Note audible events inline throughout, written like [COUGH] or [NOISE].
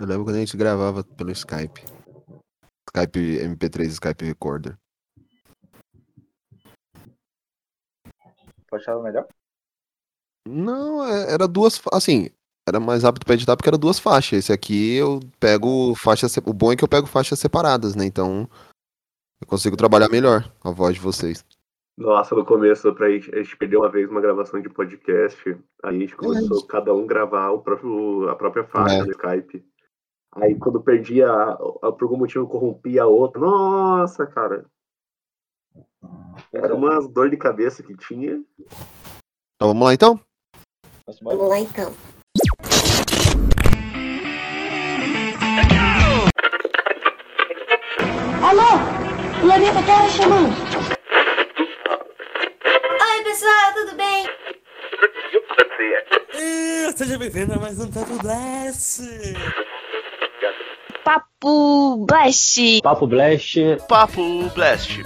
Eu lembro quando a gente gravava pelo Skype. Skype MP3 Skype Recorder. Achava melhor? Não, é- era duas. Assim, era mais rápido pra editar porque era duas faixas. Esse aqui eu pego faixas. O bom é que eu pego faixas separadas, né? Então eu consigo trabalhar melhor a voz de vocês. Nossa, no começo, pra gente, a gente perdeu uma vez uma gravação de podcast, aí a gente começou cada um gravar o próprio, a própria faixa É. no Skype. Aí quando perdia, por algum motivo corrompia a outra. Nossa, cara. Era umas dor de cabeça que tinha. Então vamos lá então? Vamos lá então. Alô? Planeta Terra chamando. Oi, pessoal, tudo bem? Seja bem-vindo a mais um Tato Blast! Papo Blast. Papo Blast. Papo Blast.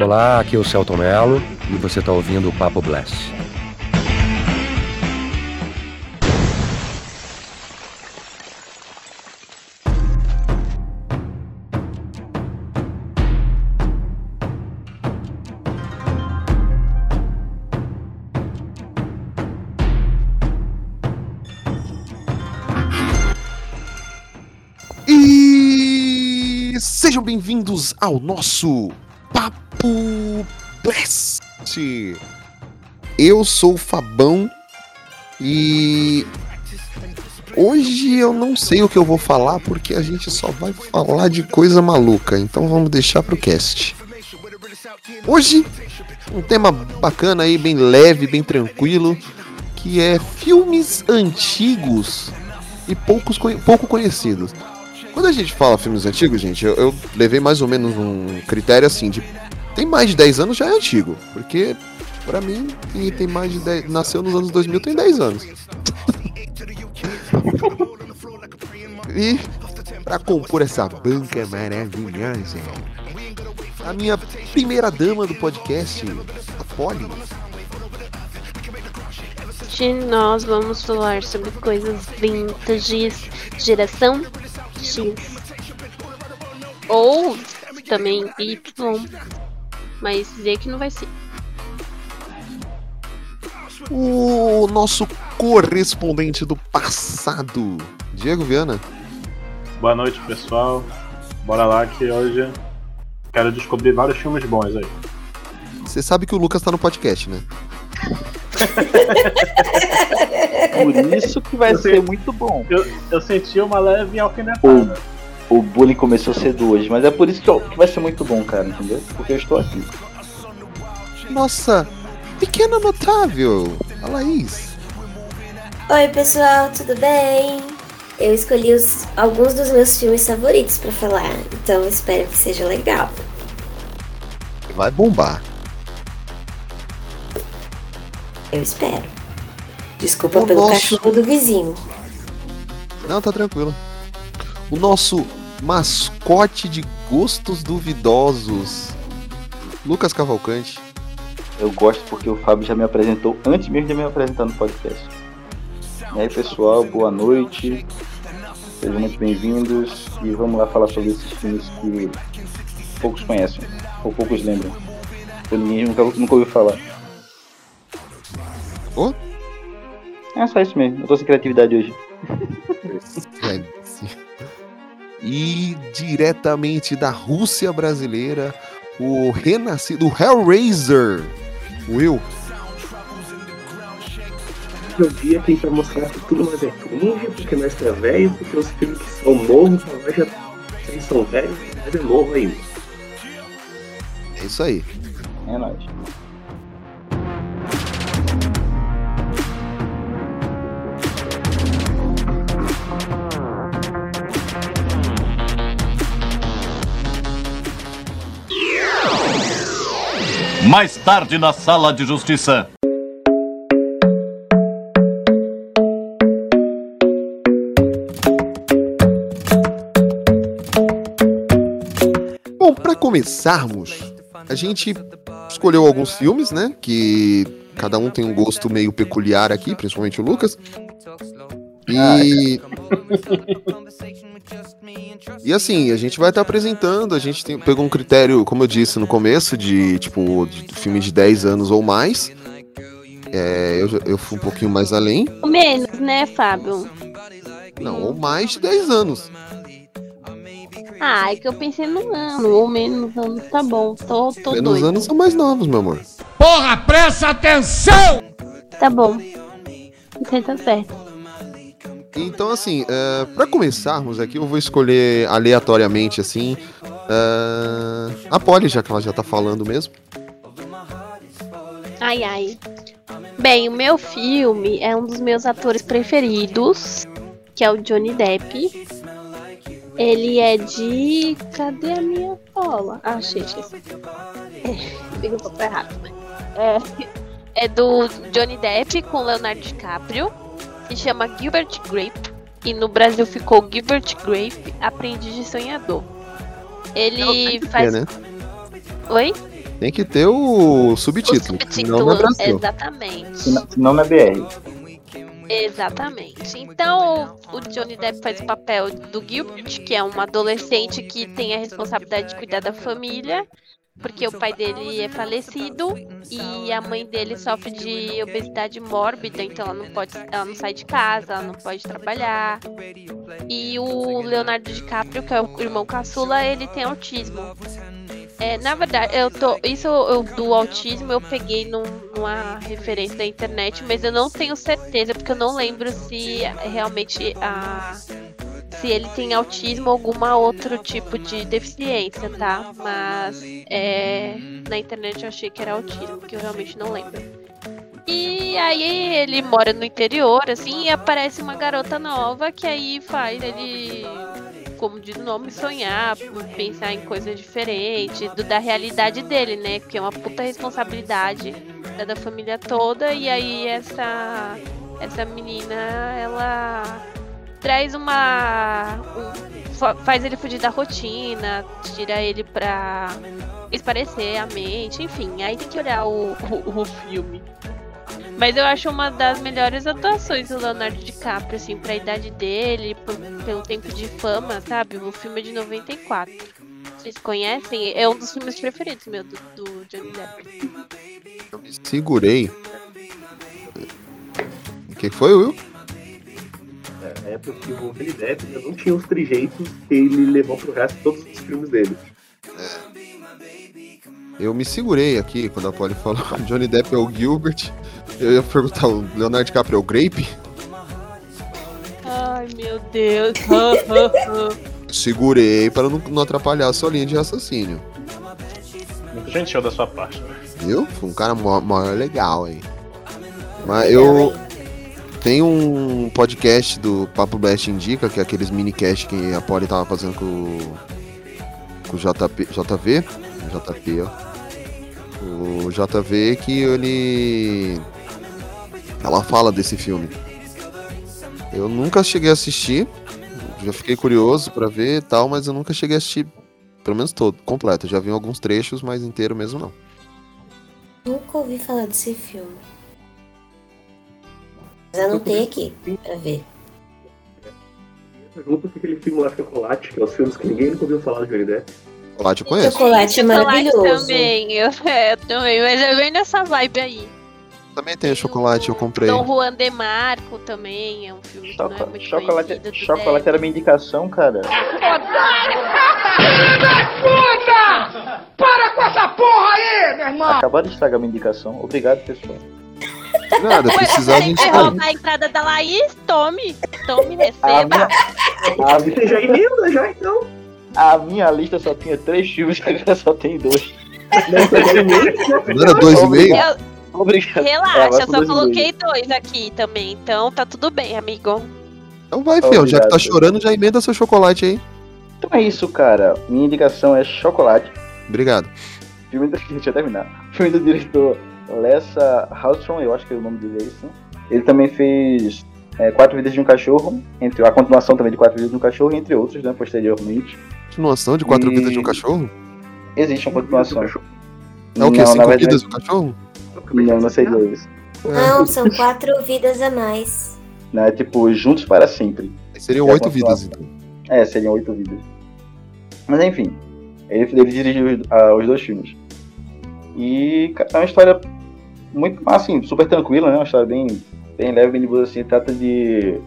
Olá, aqui é o Celton Mello e você está ouvindo o Papo Blast. Bem-vindos ao nosso Papo Blast. Eu sou o Fabão e hoje eu não sei o que eu vou falar porque a gente só vai falar de coisa maluca, então vamos deixar pro cast. Hoje um tema bacana aí, bem leve, bem tranquilo, que é filmes antigos e poucos pouco conhecidos. Quando a gente fala filmes antigos, gente, eu, eu levei mais ou menos um critério assim de tem mais de 10 anos já é antigo, porque pra mim quem tem mais de 10, nasceu nos anos 2000 tem 10 anos. [LAUGHS] e pra compor essa banca maravilhosa, a minha primeira dama do podcast, a Polly. Hoje nós vamos falar sobre coisas vintage, geração X. Ou também Y. Mas dizer que não vai ser. o nosso correspondente do passado, Diego Viana. Boa noite, pessoal. Bora lá que hoje quero descobrir vários filmes bons aí. Você sabe que o Lucas tá no podcast, né? [LAUGHS] Por isso que vai Eu sei. ser muito bom. Eu, eu senti uma leve alfinetada. O bullying começou cedo hoje, mas é por isso que, eu- que vai ser muito bom, cara, entendeu? Porque eu estou aqui. Nossa, pequena notável, a Laís. Oi, pessoal, tudo bem? Eu escolhi os- alguns dos meus filmes favoritos pra falar, então espero que seja legal. Vai bombar. Eu espero. Desculpa O pelo nosso- cachorro do vizinho. Não, tá tranquilo. O nosso mascote de gostos duvidosos, Lucas Cavalcante. Eu gosto porque o Fábio já me apresentou antes mesmo de me apresentar no podcast. E aí, pessoal, boa noite. Sejam muito bem-vindos e vamos lá falar sobre esses filmes que poucos conhecem, ou poucos lembram. Ou ninguém nunca, nunca ouviu falar. Ô? É só isso mesmo, eu tô sem criatividade hoje. E diretamente da Rússia brasileira, o renascido o Hellraiser, Will. Eu via tentar mostrar que tudo mais é cringe, porque nós é velho, porque os filmes que são novos, pra nós já eles são velhos, mas é novo ainda. É isso aí. É nóis. Mais tarde na sala de justiça. Bom, para começarmos, a gente escolheu alguns filmes, né? Que cada um tem um gosto meio peculiar aqui, principalmente o Lucas. E. E assim, a gente vai estar apresentando, a gente tem, pegou um critério, como eu disse no começo, de tipo, de filme de 10 anos ou mais. É, eu, eu fui um pouquinho mais além. Menos, né, Fábio? Não, ou mais de 10 anos. Ah, é que eu pensei no ano, ou menos anos, tá bom. Tô, tô Menos doido. anos são mais novos, meu amor. Porra, presta atenção! Tá bom. Você tá certo. Então, assim, é, para começarmos aqui, eu vou escolher aleatoriamente, assim, é, a Polly, já que ela já tá falando mesmo. Ai, ai. Bem, o meu filme é um dos meus atores preferidos, que é o Johnny Depp. Ele é de. Cadê a minha cola? Ah, achei, achei. É, peguei o papel errado. É, é do Johnny Depp com Leonardo DiCaprio. Se chama Gilbert Grape. E no Brasil ficou Gilbert Grape, Aprendiz de Sonhador. Ele É, faz. né? Oi? Tem que ter o O subtítulo, senão subtítulo, não é Brasil. exatamente. Se não- se não é BR. Exatamente. Então, o Johnny Depp faz o papel do Gilbert, que é um adolescente que tem a responsabilidade de cuidar da família, porque o pai dele é falecido e a mãe dele sofre de obesidade mórbida, então ela não pode, ela não sai de casa, ela não pode trabalhar. E o Leonardo DiCaprio, que é o irmão caçula, ele tem autismo. É, na verdade, eu tô. Isso eu- do autismo eu peguei num- numa referência da internet, mas eu não tenho certeza, porque eu não lembro se realmente a. Se ele tem autismo ou alguma outro tipo de deficiência, tá? Mas é, na internet eu achei que era autismo, que eu realmente não lembro. E aí ele mora no interior, assim, e aparece uma garota nova que aí faz ele como diz o nome, sonhar, pensar em coisas diferentes, do, da realidade dele, né? Que é uma puta responsabilidade da, da família toda. E aí essa, essa menina, ela traz uma. um- fa- faz ele fugir da rotina, tira ele pra esparecer a mente, enfim. Aí tem que olhar o, o, o filme. Mas eu acho uma das melhores atuações do Leonardo DiCaprio, assim, pra idade dele, pelo tempo de fama, sabe? O filme é de 94. Vocês conhecem? É um dos filmes preferidos meu, do, do Johnny Depp. Eu me segurei. O que foi, Will? É porque o Johnny Depp ainda não tinha os trejeitos que ele levou pro resto de todos os filmes dele. Eu me segurei aqui quando a Polly falou Johnny Depp é o Gilbert. Eu ia perguntar, o Leonardo DiCaprio é o Grape? Ai, meu Deus. [LAUGHS] Segurei para não, não atrapalhar a sua linha de raciocínio. Muito gentil da sua parte. né? Viu? Foi um cara mó, mó legal aí. Mas eu tenho um podcast do Papo Blast Indica, que é aqueles minicast que a Polly tava fazendo com, com o JP, JV. JP, ó. O JV que ele. Ela fala desse filme. Eu nunca cheguei a assistir. Já fiquei curioso pra ver e tal, mas eu nunca cheguei a assistir, pelo menos todo, completo. Já vi alguns trechos, mas inteiro mesmo não. Nunca ouvi falar desse filme. Mas anotei aqui pra ver. Junto com aquele filme lá, Chocolate, que é os filmes que ninguém nunca ouviu falar do Johnny Depp. Chocolate eu conheço. Chocolate é maravilhoso. também, eu, [LAUGHS] é, eu também, mas eu venho nessa vibe aí. Também tem chocolate, eu comprei. Dom Juan de Marco também, é um filme que não é muito Chocolate, chocolate era minha indicação, cara. Puta! Para com essa porra aí, meu irmão! Acabaram de estragar minha indicação. Obrigado, pessoal. Nada, precisar a você gente quer fala. roubar a entrada da Laís? Tome, tome, A receba. minha, a, Você já emenda já, então. a minha lista só tinha três filmes, [LAUGHS] agora só tem dois. Não era dois e meio? Eu- Obrigado. É, relaxa, agora eu só dois coloquei dois aqui também, então tá tudo bem, amigo. Então vai, fião. Já que tá chorando, já emenda seu chocolate aí. Então é isso, cara. Minha indicação é Chocolate. Obrigado. Filme do... [LAUGHS] Deixa eu terminar. Filme do diretor Lessa Hallström, eu acho que o nome dele é isso. Ele também fez é, Quatro Vidas de um Cachorro, entre a continuação também de Quatro Vidas de um Cachorro, entre outros, né, posteriormente. Continuação de quatro E- vidas de um cachorro? Existe uma continuação. É o quê? Não, Cinco verdade- vidas de um cachorro? Não, não sei dois. Não, são quatro vidas a mais. Né? Tipo, juntos para sempre. Seriam é oito vidas, então. É, seriam oito vidas. Mas enfim, ele, ele dirigiu os, ah, os dois filmes. E é uma história muito, assim, super tranquila, né? Uma história bem, bem leve, bem de boa, assim. Trata de...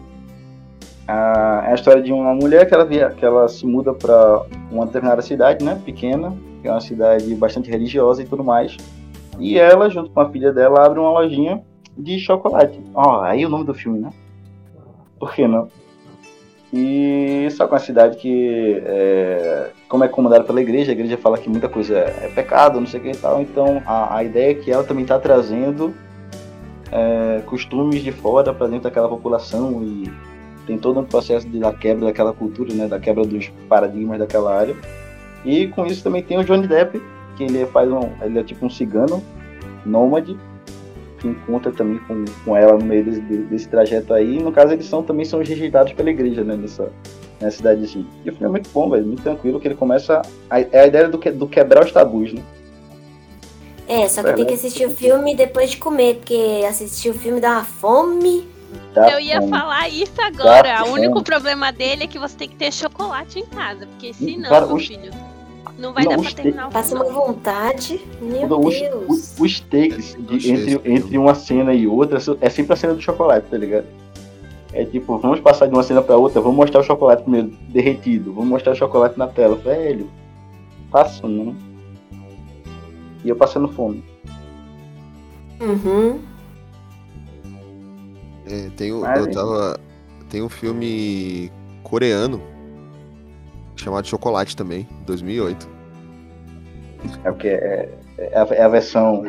ah, é a história de uma mulher que ela, via, que ela se muda para uma determinada cidade, né? Pequena, que é uma cidade bastante religiosa e tudo mais. E ela, junto com a filha dela, abre uma lojinha de chocolate. Ó, aí o nome do filme, né? Por que não? E só com a cidade que, é, como é comandada pela igreja, a igreja fala que muita coisa é pecado, não sei o que e tal. Então a, a ideia é que ela também está trazendo é, costumes de fora para dentro daquela população e tem todo um processo de, da quebra daquela cultura, né, da quebra dos paradigmas daquela área. E com isso também tem o Johnny Depp, que ele faz um, ele é tipo um cigano nômade que encontra também com, com ela no meio desse, desse trajeto aí. E no caso, eles são também são rejeitados pela igreja, né? Nessa, nessa cidadezinha. E o filme é muito bom, velho. Muito tranquilo, que ele começa. A, é a ideia do, que, do quebrar os tabus, né? É, só que É, tem que né? assistir o filme depois de comer, porque assistir o filme dá uma fome. Dá Eu ia fome. falar isso agora. Dá O único fome. problema dele é que você tem que ter chocolate em casa. Porque senão, Cara, meu os- filho, não vai Não, dar os pra terminar o Passa uma vontade. Meu os, Deus. os, os takes Eu de- entre, entre uma cena e outra é sempre a cena do chocolate, tá ligado? É tipo, vamos passar de uma cena pra outra, vamos mostrar o chocolate primeiro derretido, vamos mostrar o chocolate na tela. Velho, passa não. E eu passando fome. Uhum. É, tem, eu tava, tem um filme coreano chamado Chocolate também, 2008. É porque é, é, a, é a versão.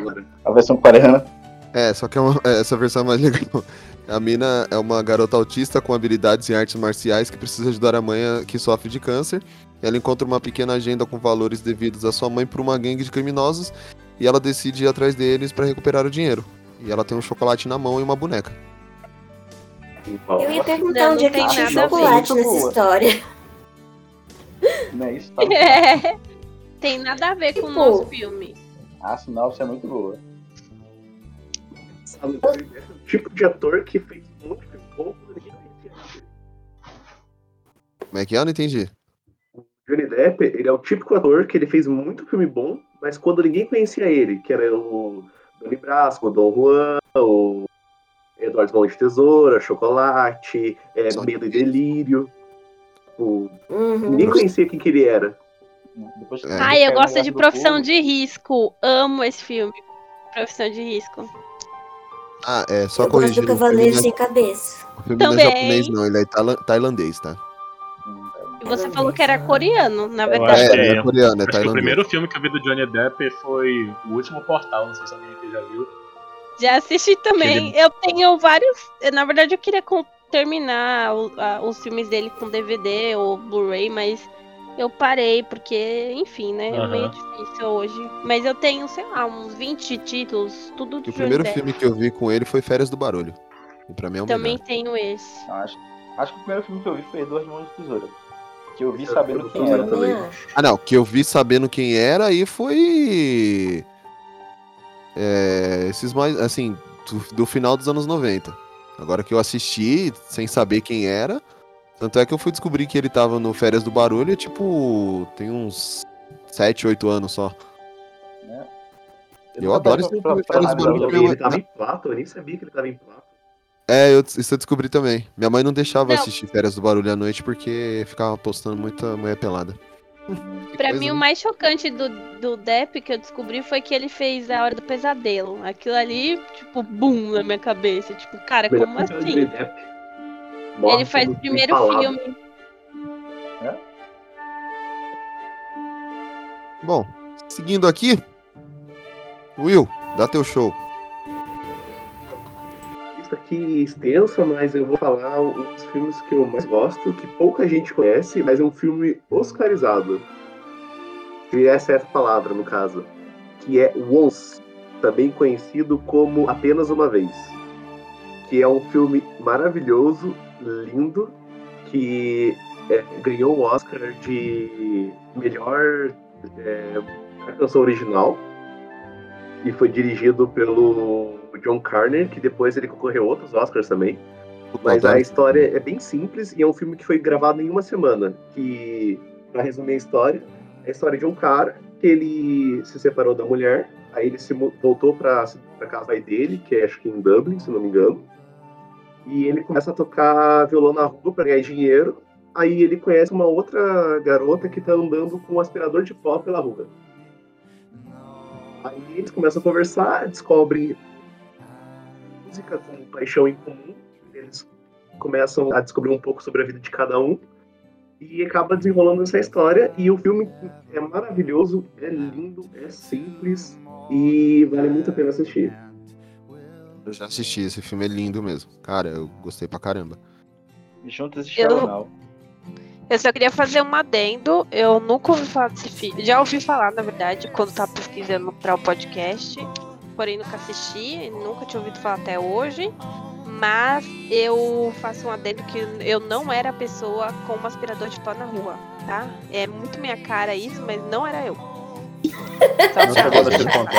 A versão coreana. É, só que é uma- é, essa versão é mais [LAUGHS] legal. A mina é uma garota autista com habilidades em artes marciais que precisa ajudar a mãe que sofre de câncer. Ela encontra uma pequena agenda com valores devidos à sua mãe por uma gangue de criminosos e ela decide ir atrás deles para recuperar o dinheiro. E ela tem um chocolate na mão e uma boneca. Eu ia perguntar Não, onde é que tinha chocolate nessa história. [LAUGHS] Não é isso? Tá? É. Tem nada a ver com o Tipo- nosso filme. A sinopse é muito boa. Sabe, é o tipo de ator que fez muito filme bom quando ninguém conhecia. Como é que é? Eu não entendi. Johnny Depp, ele é o típico ator que ele fez muito filme bom, mas quando ninguém conhecia ele, que era o Donnie Brasco, o Don Juan, o Eduardo Mão de Tesoura, Chocolate, é, Medo e Delírio. O... Uhum. Ninguém conhecia quem que ele era. Que É. Ai, eu gosto de do Profissão de Risco. Amo esse filme. Profissão de Risco. Ah, é, só Eu gosto corrigir. do o filme Cavaleiro não é- Sem Cabeça. O filme não é japonês, não, ele é tailan- tailandês, tá? E você falou que era coreano, na Eu verdade. É, não é coreano, é que o tailandês. primeiro filme que eu vi do Johnny Depp foi O Último Portal, não sei se alguém aqui já viu. Já assisti também. Eu tenho vários. Na verdade, eu queria com- terminar o- a- os filmes dele com DVD ou Blu-ray, mas eu parei, porque, enfim, né? É Aham. meio difícil hoje. Mas eu tenho, sei lá, uns 20 títulos, tudo de O primeiro filme que eu vi com ele foi Férias do Barulho. E pra mim é o Também melhor. tenho esse. Acho, acho que o primeiro filme que eu vi foi Eduardo Mãos de Tesoura. Que eu vi Eu- sabendo eu quem era. também. Ah, não, que eu vi sabendo quem era e foi. É, esses mais, assim, do, do final dos anos 90. Agora que eu assisti sem saber quem era. Tanto é que eu fui descobrir que ele tava no Férias do Barulho, tipo, tem uns 7, 8 anos só. Eu adoro esse pra- Férias do Barulho, eu- Ele tava em Plato, eu nem sabia que ele tava em Plato. É, eu, isso eu descobri também. Minha mãe não deixava Não. assistir Férias do Barulho à noite porque ficava postando muita mulher pelada. Pra mim, o né? mais chocante do, do Depp que eu descobri foi que ele fez A Hora do Pesadelo. Aquilo ali, tipo, boom na minha cabeça. Tipo, cara, Melhor como assim? Ele faz o primeiro filme. Bom, seguindo aqui. Will, dá teu show. Isso aqui extensa, mas eu vou falar um dos filmes que eu mais gosto, que pouca gente conhece, mas é um filme oscarizado. E essa é a palavra, no caso. Que é Once, também conhecido como Apenas Uma Vez. Que é um filme maravilhoso, lindo, que é, ganhou o Oscar de melhor é, canção original. E foi dirigido pelo John Carner, que depois ele concorreu a outros Oscars também. Mas a história é bem simples e é um filme que foi gravado em uma semana. Que, pra resumir a história, é a história de um cara que ele se separou da mulher, aí ele se voltou pra, pra casa dele, que é acho que em Dublin, se não me engano. E ele começa a tocar violão na rua pra ganhar dinheiro. Aí ele conhece uma outra garota que tá andando com um aspirador de pó pela rua. Aí eles começam a conversar, descobrem música com paixão em comum. Eles começam a descobrir um pouco sobre a vida de cada um. E acaba desenrolando essa história. E o filme é maravilhoso, é lindo, é simples e vale muito a pena assistir. Eu já assisti, esse filme é lindo mesmo. Cara, eu gostei pra caramba. Juntos e Eu- Eu só queria fazer um adendo. Eu nunca ouvi falar desse filme. Já ouvi falar, na verdade, quando tava pesquisando para o podcast. Porém, nunca assisti. Nunca tinha ouvido falar até hoje. Mas eu faço um adendo que eu não era a pessoa com um aspirador de pó na rua, tá? É muito minha cara isso, mas não era eu. Só [LAUGHS] Não já- chegou nesse ponto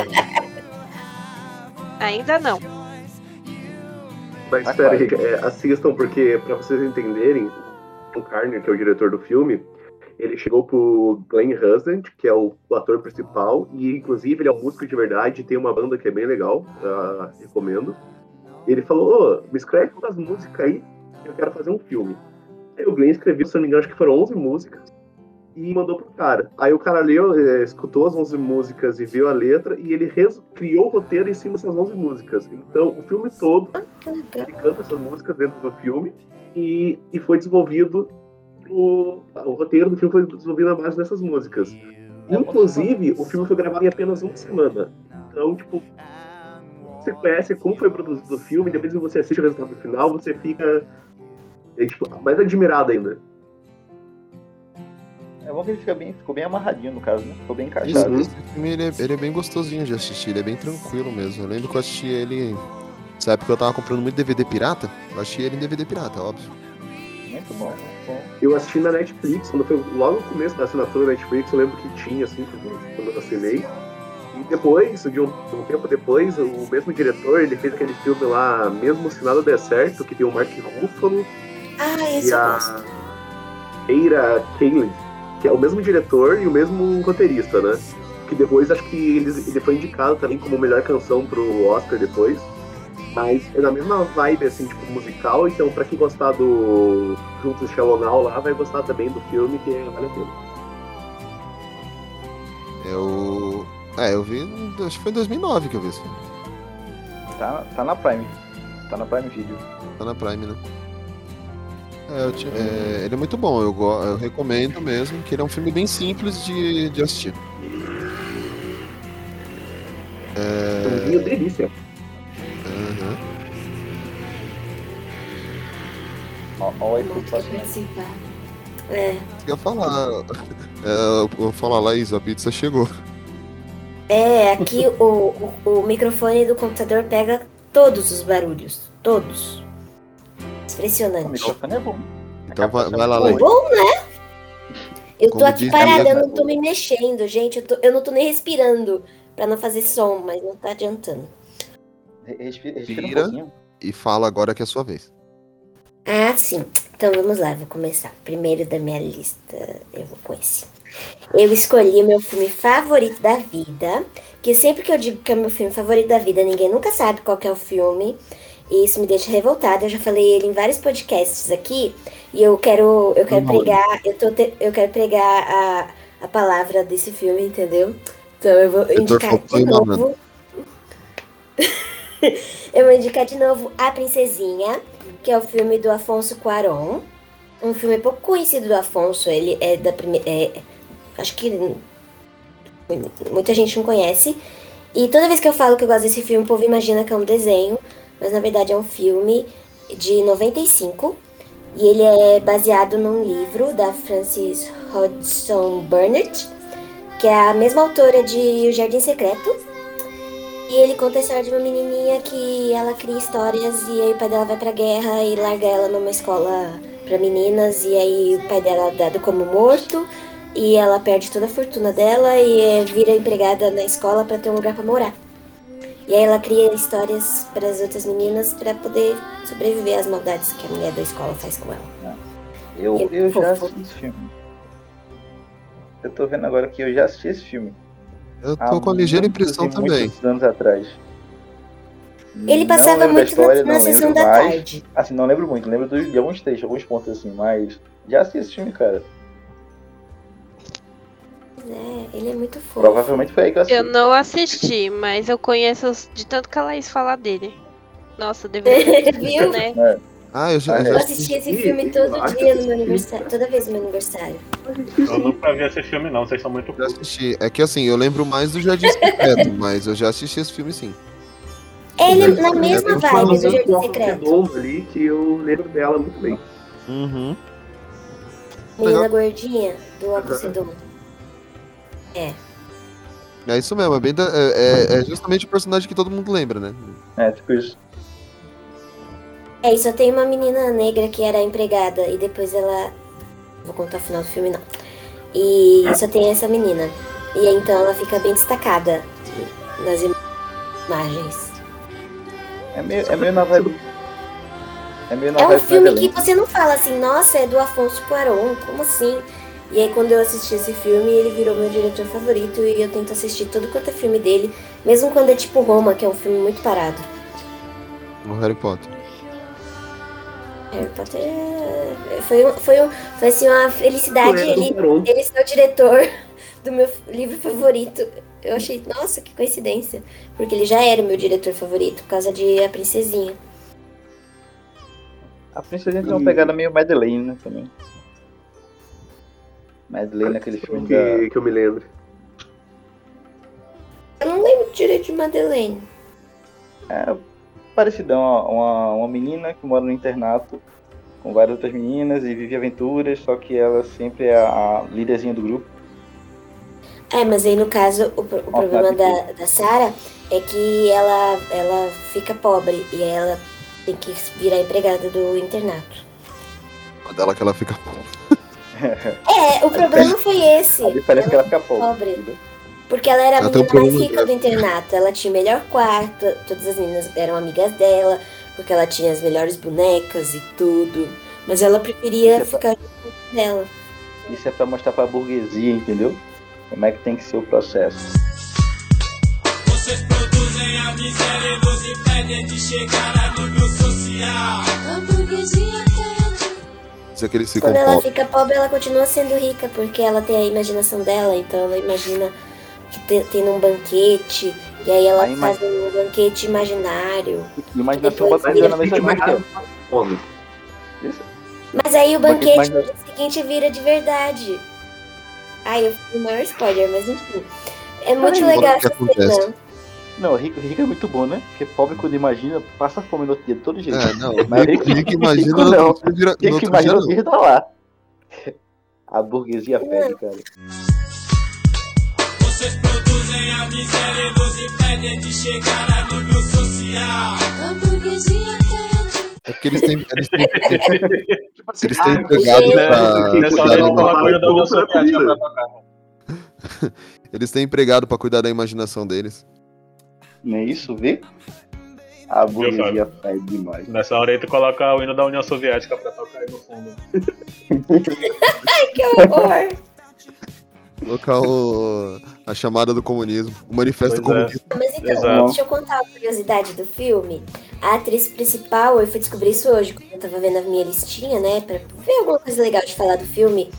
ainda. Não. Mas espera aí, é, assistam, porque pra vocês entenderem, o Carner, que é o diretor do filme, ele chegou pro Glenn Husband, que é o, o ator principal, e inclusive ele é um músico de verdade, tem uma banda que é bem legal, ah, recomendo. Ele falou, ô, me escreve umas músicas aí, que eu quero fazer um filme. Aí o Glenn escreveu, se não me engano, acho que foram 11 músicas, e mandou pro cara. Aí o cara leu, eh, escutou as 11 músicas e viu a letra, e ele criou o roteiro em cima dessas 11 músicas. Então, o filme todo legal. ele canta essas músicas dentro do filme e, e foi desenvolvido o, o roteiro do filme foi desenvolvido na base dessas músicas. Inclusive, o filme foi gravado em apenas uma semana. Então, tipo, você conhece como foi produzido o filme, depois que você assiste o resultado final, você fica é, tipo, mais admirado ainda. É bom que ele fica bem, ficou bem amarradinho no caso, né? Ficou bem encaixado. esse filme ele é, ele é bem gostosinho de assistir, ele é bem tranquilo mesmo. Eu lembro que eu assisti ele. Nessa época eu tava comprando muito DVD pirata. Eu achei ele em DVD pirata, óbvio. Muito bom, muito bom. Eu assisti na Netflix, quando foi logo no começo da assinatura da Netflix, eu lembro que tinha, assim, quando eu assinei. E depois, de um, um tempo depois, o mesmo diretor, ele fez aquele filme lá, Mesmo Se Nada Der Certo, que tem o Mark Ruffalo Ah, e eu a. Eira Kalin, que é o mesmo diretor e o mesmo roteirista, né? Que depois acho que ele, ele foi indicado também como melhor canção pro Oscar depois. Mas é na mesma vibe, assim, tipo, musical, então pra quem gostar do Juntos Shallow Now lá, vai gostar também do filme, que vale a pena. Eu. É, eu vi. Acho que foi em 2009 que eu vi esse filme. Tá, tá na Prime. Tá na Prime Video. Tá na Prime, né? É, eu tinha- é, ele é muito bom, eu, go- eu recomendo mesmo, que ele é um filme bem simples de, de assistir. É, Filminho delícia. Aham. Ó, ó o passando. participar. É. Eu ia falar. É, eu vou falar, Laís, a pizza chegou. É, aqui [LAUGHS] o, o, o microfone do computador pega todos os barulhos. Todos. O Impressionante. microfone é bom. Então vai, vai lá, é Laís. Bom, né? Eu tô Como aqui diz parada, eu não tô me mexendo, gente. Eu, tô- eu não tô nem respirando pra não fazer som, mas não tá adiantando. Re- Respira, respira um. E fala agora que é a sua vez. Ah, sim. Então vamos lá, vou começar. Primeiro da minha lista, eu vou com esse. Eu escolhi o meu filme favorito da vida. Que sempre que eu digo que é o meu filme favorito da vida, ninguém nunca sabe qual que é o filme. E isso me deixa revoltada. Eu já falei ele em vários podcasts aqui. E eu quero, eu quero Não. pregar, eu, tô te- eu quero pregar a, a palavra desse filme, entendeu? Então eu vou indicar de Fonseca, novo. [LAUGHS] [LAUGHS] eu vou indicar de novo A Princesinha, que é o filme do Afonso Cuarón. Um filme pouco conhecido do Afonso, ele é da primeira. acho que muita gente não conhece. E toda vez que eu falo que eu gosto desse filme, o povo imagina que é um desenho, mas na verdade é um filme de 95. E ele é baseado num livro da Frances Hodgson Burnett, que é a mesma autora de O Jardim Secreto. E ele conta a história de uma menininha que ela cria histórias e aí o pai dela vai pra guerra e larga ela numa escola pra meninas e aí o pai dela é dado como morto e ela perde toda a fortuna dela e eh, vira empregada na escola pra ter um lugar pra morar. E aí ela cria histórias para as outras meninas para poder sobreviver às maldades que a mulher da escola faz com ela. Eu, Eu- eu já assisti esse filme. Eu tô vendo agora que eu já assisti esse filme. Eu há tô com a ligeira impressão também. Muitos anos atrás. Ele passava muito história, na, na não sessão da mais. tarde. Assim, não lembro muito, lembro de alguns trechos, alguns pontos assim, mas já assisti esse filme, cara. É, ele é muito fofo. Provavelmente foi aí que eu assisti. Eu não assisti, mas eu conheço de tanto que a Laís fala dele. Nossa, deveria ter [LAUGHS] Viu? visto, né? É. Ah, eu já, Ah, eu Eu assisti esse filme todo acho dia no meu assisti. aniversário. Toda vez no meu aniversário. Eu nunca vi esse filme, não. Vocês são muito já assisti. É que assim, eu lembro mais do Jardim Secreto, [LAUGHS] mas eu já assisti esse filme sim. Ele é na mesma vibe do Jardim Secreto. ali que eu lembro dela muito bem. Uhum. Menina gordinha do óculos redondo. É. É isso mesmo, é, bem da- é- é- é justamente o personagem que todo mundo lembra, né? É, tipo isso. É, e só tem uma menina negra que era empregada e depois ela. Vou contar o final do filme não. E só tem essa menina. E aí, então ela fica bem destacada nas im- imagens. É meio, é meio na vibe. É meio na É um filme que você não fala assim, nossa, é do Afonso Cuarón, como assim? E aí quando eu assisti esse filme, ele virou meu diretor favorito e eu tento assistir todo quanto é filme dele, mesmo quando é tipo Roma, que é um filme muito parado. O Harry Potter. Harry Potter é- foi, um- foi, um- foi assim, uma felicidade do ele, ele ser o diretor [LAUGHS] do meu livro favorito. Eu achei, nossa, que coincidência. Porque ele já era o meu diretor favorito, por causa de A Princesinha. A Princesinha tem uma pegada meio Madeleine, né, também. Madeleine, aquele filme da... Que, que eu me lembro. Eu não lembro direito de Madeleine. É parecidão, uma, uma menina que mora no internato com várias outras meninas e vive aventuras, só que ela sempre é a líderzinha do grupo. É, mas aí no caso, o, o problema da, da Sarah é que ela, ela fica pobre e aí ela tem que virar empregada do internato. A dela que ela fica. É, o problema foi esse. A diferença é que ela fica pobre. [LAUGHS] pobre. Porque ela era a Ela um menina mais rica do internato. Ela tinha o melhor quarto, todas as meninas eram amigas dela, porque ela tinha as melhores bonecas e tudo. Mas ela preferia Isso é ficar junto dela. Isso é pra mostrar pra burguesia, entendeu? Como é que tem que ser o processo. Vocês produzem a miséria e nos impedem de chegar a nível social. A burguesia ficam Quando ela pobres. fica pobre, ela continua sendo rica, porque ela tem a imaginação dela, então ela imagina que te- tem um banquete, e aí ela A ima- faz um banquete imaginário. Imaginação vira na mesma. Mas aí o Banquete no imagina- dia seguinte vira de verdade. Ai, eu fui o maior spoiler, mas enfim. É muito Ai, legal essa cena. Não, rico, rico é muito bom, né? Porque pobre quando imagina, passa fome no outro dia todo jeito. É, não. [LAUGHS] Mas Rico, rico imagina rico não. vira- dia imagina dia tá lá. [LAUGHS] A burguesia pede, cara. Vocês produzem a miséria e nos impedem de chegar a nível social. É porque eles têm. Eles têm, [LAUGHS] eles têm ah, empregado gente, pra. Pra tocar. Eles têm empregado pra cuidar da imaginação deles. Não é isso, vê? A burguesia pede demais. Nessa hora aí tu coloca o hino da União Soviética pra tocar aí no fundo. [LAUGHS] Ai, que horror! Colocar o, a chamada do comunismo. O manifesto Pois é. comunista. Mas então, Exato. deixa eu contar uma curiosidade do filme. A atriz principal, eu fui descobrir isso hoje, quando eu tava vendo a minha listinha, né? Pra ver alguma coisa legal de falar do filme.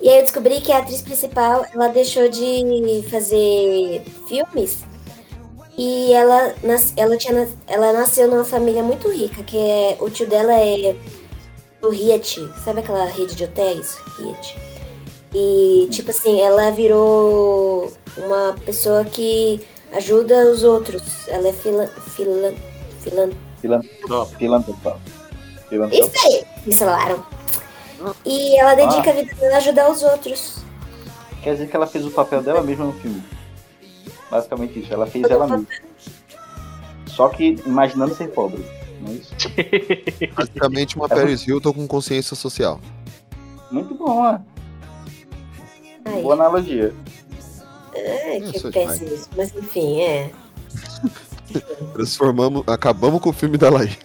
E aí eu descobri que a atriz principal, ela deixou de fazer filmes. E ela, nas, ela, tinha, nas- ela nasceu numa família muito rica, que é. O tio dela é do Hyatt, sabe aquela rede de hotéis? Hyatt. E, tipo assim, ela virou uma pessoa que ajuda os outros. Ela é filan... filan... filan... Filantropo. Isso aí, me falaram. E ela dedica a vida dela a ajudar os outros. Quer dizer que ela fez o papel dela mesma no filme. Basicamente isso, ela fez ela mesma. Só que imaginando ser pobre. Não é isso? [LAUGHS] Basicamente uma Paris Hilton com consciência social. Muito bom, ó. Ai, Boa analogia. ai, que é péssimo isso. Mas enfim, é. [LAUGHS] Transformamos. Acabamos com o filme da Laís.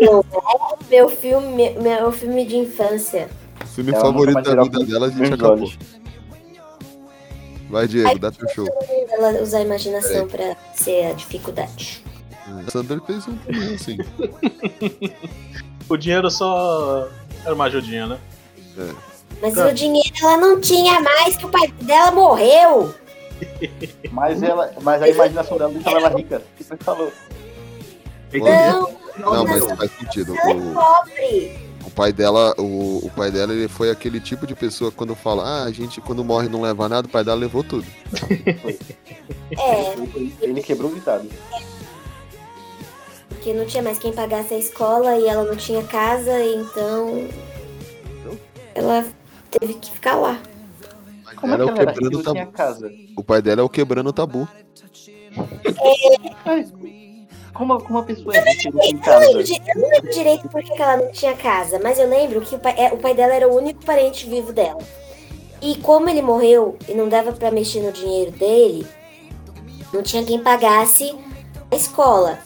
Não, [LAUGHS] é meu filme, meu filme de infância. O filme Ela favorito da vida dela, a gente acabou. olhos. Vai, Diego, dá teu show. Ela usar a imaginação pra ser a dificuldade. O Sandro fez um filme assim. [LAUGHS] O dinheiro só era uma ajudinha, né? Mas Tá. o dinheiro ela não tinha mais, que o pai dela morreu. [LAUGHS] Mas, ela, mas a imaginação dela deixava ela rica. O que você falou? Não, Não, mas faz sentido. ela é O, pobre. o pai dela, o, o pai dela, ele foi aquele tipo de pessoa que quando fala, ah, a gente quando morre não leva nada, o pai dela levou tudo. [LAUGHS] É, Ele quebrou o ditado. porque não tinha mais quem pagasse a escola e ela não tinha casa, então ela teve que ficar lá. Como Era é o que ela era quebrando tabu. tinha casa? O pai dela é o quebrando o tabu. Como, como uma pessoa é rica e não Eu não casa? lembro, di- eu não lembro direito por que que ela não tinha casa, mas eu lembro que o pai, é, o pai dela era o único parente vivo dela. E como ele morreu e não dava pra mexer no dinheiro dele, não tinha quem pagasse a escola.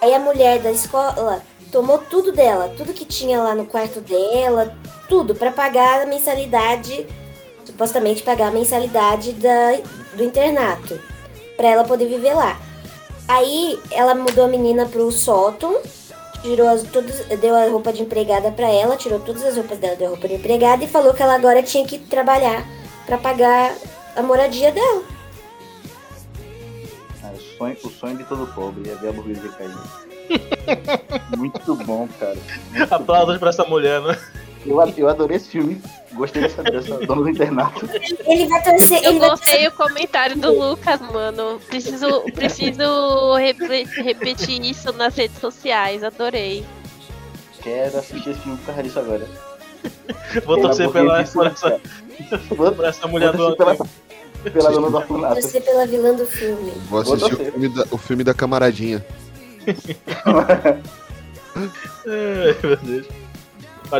Aí a mulher da escola tomou tudo dela, tudo que tinha lá no quarto dela, tudo pra pagar a mensalidade, supostamente pagar a mensalidade da, do internato, pra ela poder viver lá. Aí ela mudou a menina pro sótão, tirou as, todas, deu a roupa de empregada pra ela, tirou todas as roupas dela, deu a roupa de empregada e falou que ela agora tinha que trabalhar pra pagar a moradia dela. Ah, o, sonho, o sonho de todo pobre é ver a burguesia cair. [LAUGHS] Muito bom, cara. Aplausos pra essa mulher, né? Eu, eu adorei esse filme. Gostei dessa, dessa dona do internato. Ele vai torcer, Eu ele gostei o comentário do Lucas, mano. Preciso, preciso repetir isso nas redes sociais. Adorei. Quero assistir esse filme por causa disso agora. Vou torcer pela, por essa, Vou, por essa mulher do vou torcer pela, pela dona do orfanato. torcer pela vilã do filme. Vou Vou assistir o filme, da, o filme da camaradinha. [LAUGHS] Ai, meu Deus.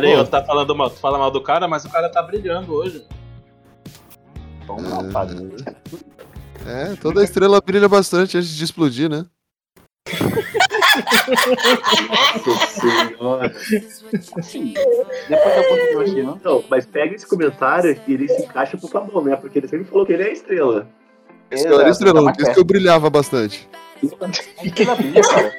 Pô. eu tá falando mal, tu fala mal do cara, mas o cara tá brilhando hoje. Toma uma palha. É, toda estrela brilha bastante antes de explodir, né? Depois eu conto pra você, não? Não, mas pega esse comentário e ele se encaixa pro Fabão, né? Porque ele sempre falou que ele é a estrela. Esse eu era estrela, não disse que eu brilhava bastante. Cara.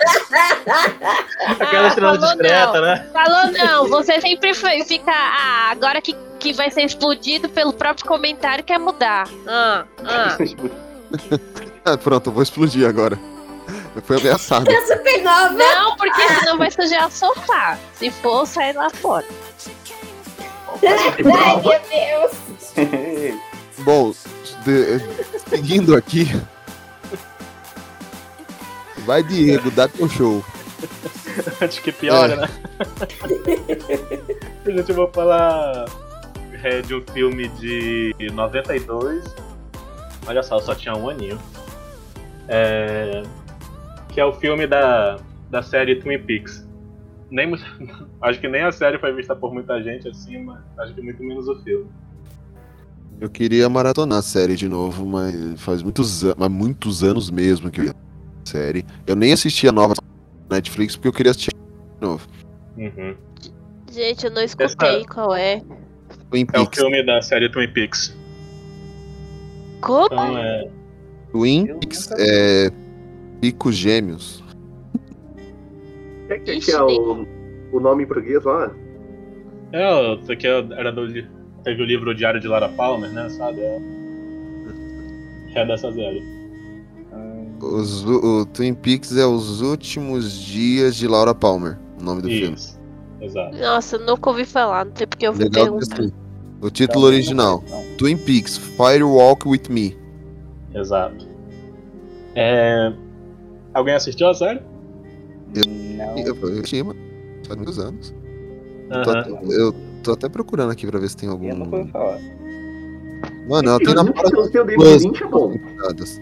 [LAUGHS] Aquela estrela falou discreta, não. né? Falou não, você sempre foi- fica. Ah, agora que, que vai ser explodido pelo próprio comentário quer mudar. Ah, ah. [LAUGHS] Ah, pronto, eu vou explodir agora. Eu fui ameaçado. É supernova! Não, porque senão vai sujar o sofá. Se for, sai lá fora. Ai, meu Deus! Bom, de- seguindo aqui. Vai, Diego, dá teu show. [LAUGHS] Antes que piora, É. né? Gente, eu vou falar é, de um filme de 92. Olha só, só tinha um aninho. É, que é o filme da, da série Twin Peaks. Nem, [LAUGHS] acho que nem a série foi vista por muita gente assim, mas acho que muito menos o filme. Eu queria maratonar a série de novo, mas faz muitos, muitos anos mesmo que eu a série. Eu nem assisti a nova Netflix porque eu queria assistir de novo. Uhum. Gente, eu não escutei qual é. Twin É o Peaks. filme da série Twin Peaks. Como? Então é. Twin Peaks é. Picos Gêmeos. É que, é o, o nome em português lá? É, isso aqui era do. Teve o livro Diário de Lara Palmer, né? Sabe? É, é dessa série. Os- o Twin Peaks é Os Últimos Dias de Laura Palmer, o nome do filme. Isso. Exato. Nossa, nunca ouvi falar, não sei porque eu fui Legal perguntar. O título original: Twin Peaks Firewalk with Me. Exato. É... Alguém assistiu a série? Eu, eu tinha, mano, faz muitos anos. Eu tô, até, eu tô até procurando aqui pra ver se tem algum. Eu não vou falar. Mano, ela tem na Se o seu David Plus.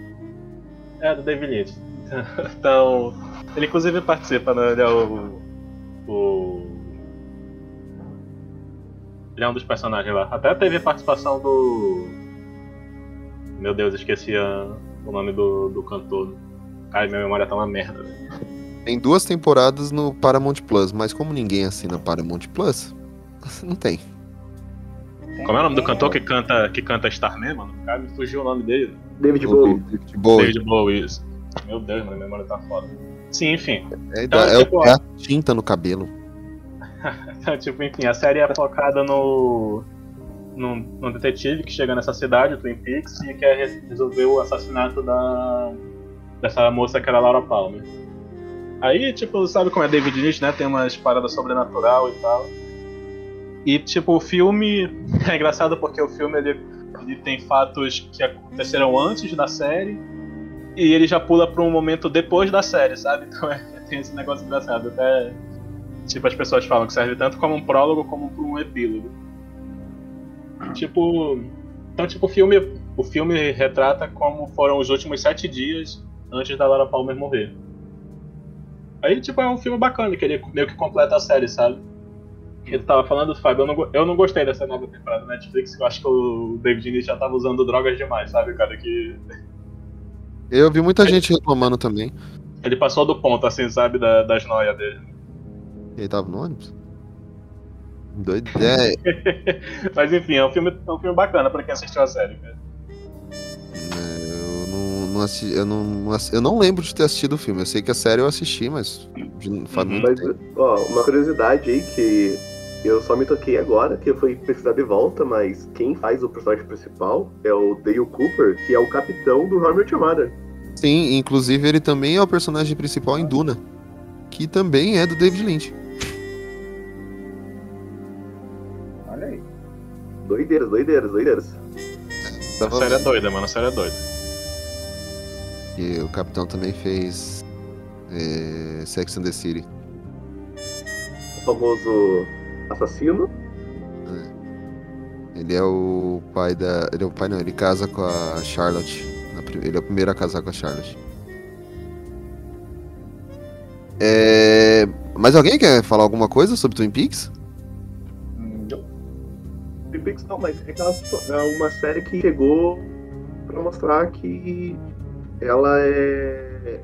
É. É, do David Lynch. [LAUGHS] então, ele inclusive participa, né? Ele é o. o... Ele é um dos personagens lá. Até teve participação do. Meu Deus, esqueci a- o nome do, do cantor. Ai, minha memória tá uma merda. velho. Tem duas temporadas no Paramount Plus, mas como ninguém assina Paramount Plus, [LAUGHS] não tem. Como é o nome do cantor que canta, que canta Starman, mano? Cara, me fugiu o nome dele. David Bowie. David Bowie. David Bowie, isso. Meu Deus, mano, minha memória tá foda. Sim, enfim. É, Então, é, o- tipo, é a tinta no cabelo. Então, [LAUGHS] tipo, enfim, a série é focada no. num, num detetive que chega nessa cidade, o Twin Peaks, e quer re- resolver o assassinato da. dessa moça que era a Laura Palmer. Aí, tipo, sabe como é David Lynch, né? Tem umas paradas sobrenatural e tal. E, tipo, o filme. [LAUGHS] É engraçado porque o filme ele, ele tem fatos que aconteceram antes da série. E ele já pula pra um momento depois da série, sabe? Então é, [LAUGHS] tem esse negócio engraçado. Até. Tipo, as pessoas falam que serve tanto como um prólogo como para um epílogo. Tipo. Então, tipo, o filme, o filme retrata como foram os últimos sete dias antes da Laura Palmer morrer. Aí, tipo, é um filme bacana, que ele meio que completa a série, sabe? Ele tava falando, Fábio, eu não, eu não gostei dessa nova temporada da Netflix, que eu acho que o David Lynch já tava usando drogas demais, sabe, cara? Que Eu vi muita gente reclamando também. ele passou do ponto, assim, sabe, da- das noias dele. Ele tava no ônibus? Doido. É, [LAUGHS] Mas enfim, é um filme, é um filme bacana pra quem assistiu a série, cara. eu não, não assisti, eu não, eu não lembro de ter assistido o filme. Eu sei que a série eu assisti, mas muito Mas, ó, uma curiosidade aí que eu só me toquei agora, que eu fui pesquisar de volta, mas quem faz o personagem principal é o Dale Cooper, que é o capitão do Robert Amada. Sim, inclusive ele também é o personagem principal em Duna, que também é do David Lynch. Olha aí. Doideiras, doideiras, doideiras. A série é doida, mano, a série é doida. E o capitão também fez é, Sex and the City. O famoso assassino. Ele é o pai da. Ele é o pai não, ele casa com a Charlotte. Ele é o primeiro a casar com a Charlotte. É... Mas alguém quer falar alguma coisa sobre Twin Peaks? Twin Peaks não, mas é, é uma série que chegou pra mostrar que ela é.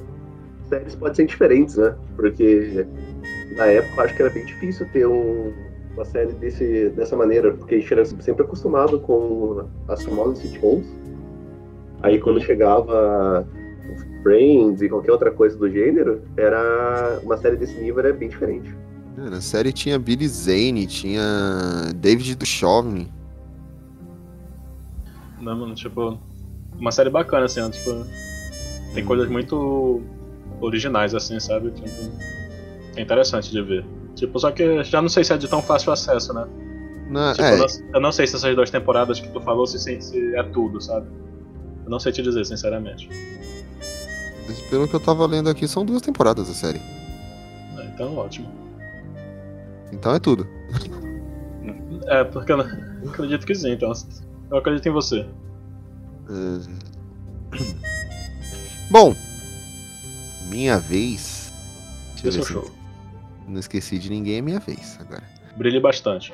Séries podem ser diferentes, né? Porque na época eu acho que era bem difícil ter um- uma série desse, dessa maneira, porque a gente era sempre acostumado com as famosas sitcoms. Aí quando chegava Friends e qualquer outra coisa do gênero, era uma série desse nível era bem diferente. É, Na série tinha Billy Zane, tinha David Duchovny. Não, mano, tipo, uma série bacana, assim, ó, tipo, tem coisas muito originais, assim, sabe? Tipo, é interessante de ver. Tipo, só que já não sei se é de tão fácil acesso, né? Na- Tipo, é, eu, não, eu não sei se essas duas temporadas que tu falou se, se- é tudo, sabe? Eu não sei te dizer, sinceramente. pelo que eu tava lendo aqui, são duas temporadas da série. É, Então, ótimo. Então é tudo. [LAUGHS] É, porque eu não- [LAUGHS] acredito que sim, então. Eu acredito em você. É. [CLEARS THROAT] Bom, minha vez. Deixa Esse é o show. Não esqueci de ninguém, é minha vez agora. Brilhe bastante.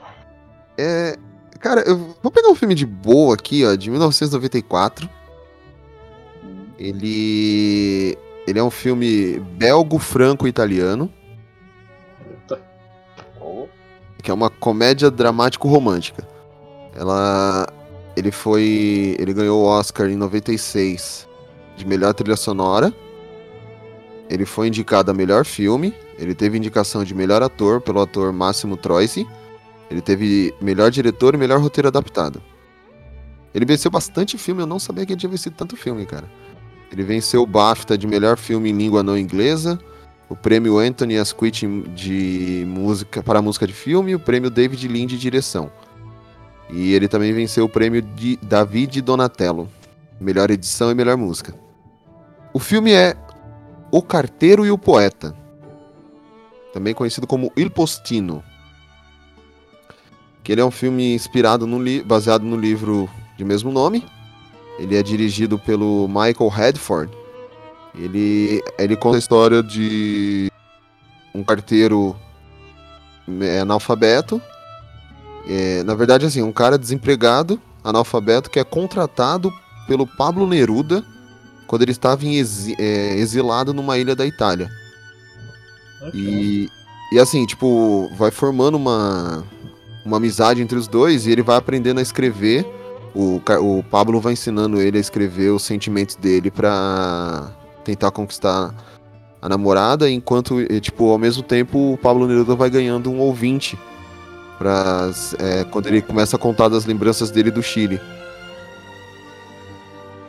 É. Cara, eu vou pegar um filme de boa aqui, ó, de 1994. Ele. Ele é um filme belgo-franco-italiano, Eita. que é uma comédia dramático-romântica. Ela. Ele foi. Ele ganhou o Oscar em 96 de melhor trilha sonora. Ele foi indicado a melhor filme. Ele teve indicação de melhor ator pelo ator Máximo Troisi. Ele teve melhor diretor e melhor roteiro adaptado. Ele venceu bastante filme, eu não sabia que ele tinha vencido tanto filme, cara. Ele venceu o BAFTA de melhor filme em língua não inglesa, o prêmio Anthony Asquith de música para música de filme e o prêmio David Lean de direção. E ele também venceu o prêmio de David Donatello, melhor edição e melhor música. O filme é O Carteiro e o Poeta, também conhecido como Il Postino. Que ele é um filme inspirado no baseado no livro de mesmo nome. Ele é dirigido pelo Michael Redford. Ele, ele conta a história de um carteiro é, analfabeto. É, na verdade, assim, um cara desempregado, analfabeto, que é contratado pelo Pablo Neruda quando ele estava em exi- é, exilado numa ilha da Itália. E, e assim, tipo, vai formando uma, uma amizade entre os dois e ele vai aprendendo a escrever. O, o Pablo vai ensinando ele a escrever os sentimentos dele pra tentar conquistar a namorada, enquanto, tipo, ao mesmo tempo o Pablo Neruda vai ganhando um ouvinte pra, é, quando ele começa a contar das lembranças dele do Chile.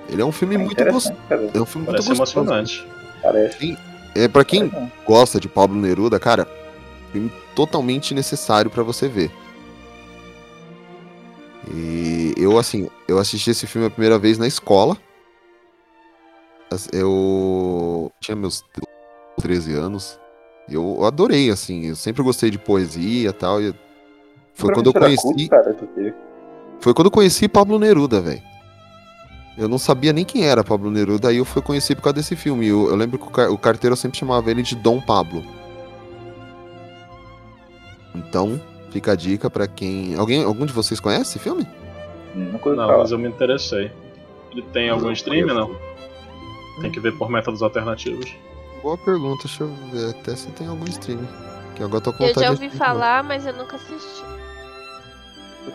Ele é um filme muito gostoso. É um filme Parece muito gostoso. emocionante. Parece. É, pra quem Parece. gosta de Pablo Neruda, cara, filme totalmente necessário pra você ver. E eu, assim, eu assisti esse filme a primeira vez na escola. Eu tinha meus 13 anos. Eu adorei, assim. Eu sempre gostei de poesia e tal. e Foi quando eu conheci. Culto, cara, Foi quando eu conheci Pablo Neruda, velho. Eu não sabia nem quem era Pablo Neruda, aí eu fui conhecer por causa desse filme. Eu, eu lembro que o, car- o carteiro sempre chamava ele de Dom Pablo. Então, fica a dica pra quem. Alguém, algum de vocês conhece esse filme? Não, mas eu me interessei. Ele tem algum stream, não? Tem que ver por métodos alternativos. Boa pergunta, deixa eu ver até se tem algum stream. Que agora eu tô com Eu já ouvi falar, mas eu nunca assisti.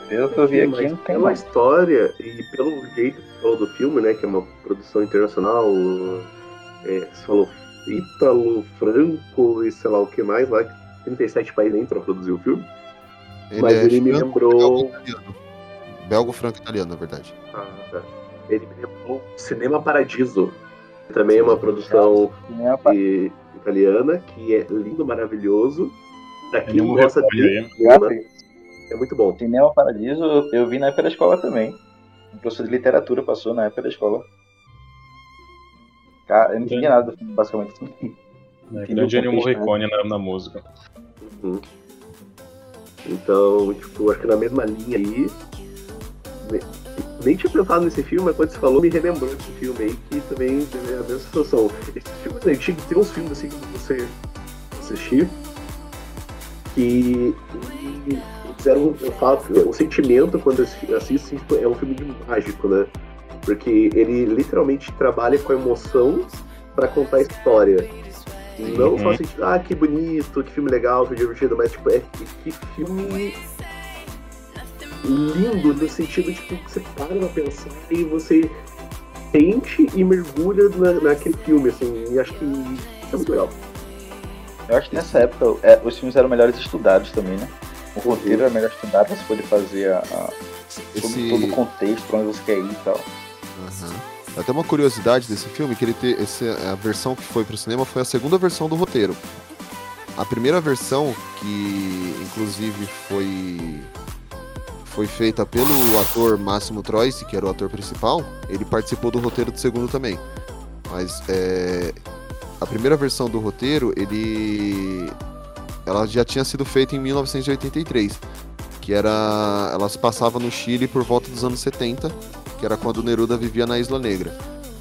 Pelo que eu vi aqui, não tem pela mais. história e pelo jeito que você falou do filme, né? Que é uma produção internacional. É, você falou Ítalo, Franco e sei lá o que mais lá. que 37 países nem pra produzir o filme. Ele mas é ele me franco- lembrou. belgo-italiano. Belgo-franco-italiano, na verdade. Ah, tá. Ele me lembrou Cinema Paradiso. que Também é uma produção e- italiana, que é lindo, maravilhoso. Pra quem gosta de cinema, é muito bom. Cinema Paradiso, eu- eu vi na época da escola também. Um professor de literatura passou na época da escola. Cara, eu não entendi nada do filme, basicamente. É, grande o Ennio né? Morricone na, na música. Uhum. Então, tipo, acho que na mesma linha aí. ne- Nem tinha pensado nesse filme, mas quando você falou, me relembrou esse filme aí, que também é a mesma situação. Esses filmes antigos, tem uns filmes assim que você assistir que fizeram, eu falo, o sentimento quando assiste é um filme de mágico, né? Porque ele literalmente trabalha com a emoção pra contar a história. Não só Uhum. assim, tipo, ah, que bonito, que filme legal, que divertido, mas tipo, é que, que filme lindo no sentido de que você para pra pensar e você sente e mergulha na, naquele filme, assim, e acho que isso é muito legal. Eu acho que nessa época é, os filmes eram melhores estudados também, né? O roteiro era melhor estudado pra você poder fazer a, a- todo, Esse- todo o contexto, pra onde você quer ir e tal. Aham. Até uma curiosidade desse filme, que ele te, esse, a versão que foi pro cinema foi a segunda versão do roteiro. A primeira versão, que inclusive foi foi feita pelo ator Máximo Troisi, que era o ator principal, ele participou do roteiro do segundo também. Mas é, a primeira versão do roteiro, ele ela já tinha sido feita em 1983, que era ela se passava no Chile por volta dos anos 70 que era quando Neruda vivia na Isla Negra.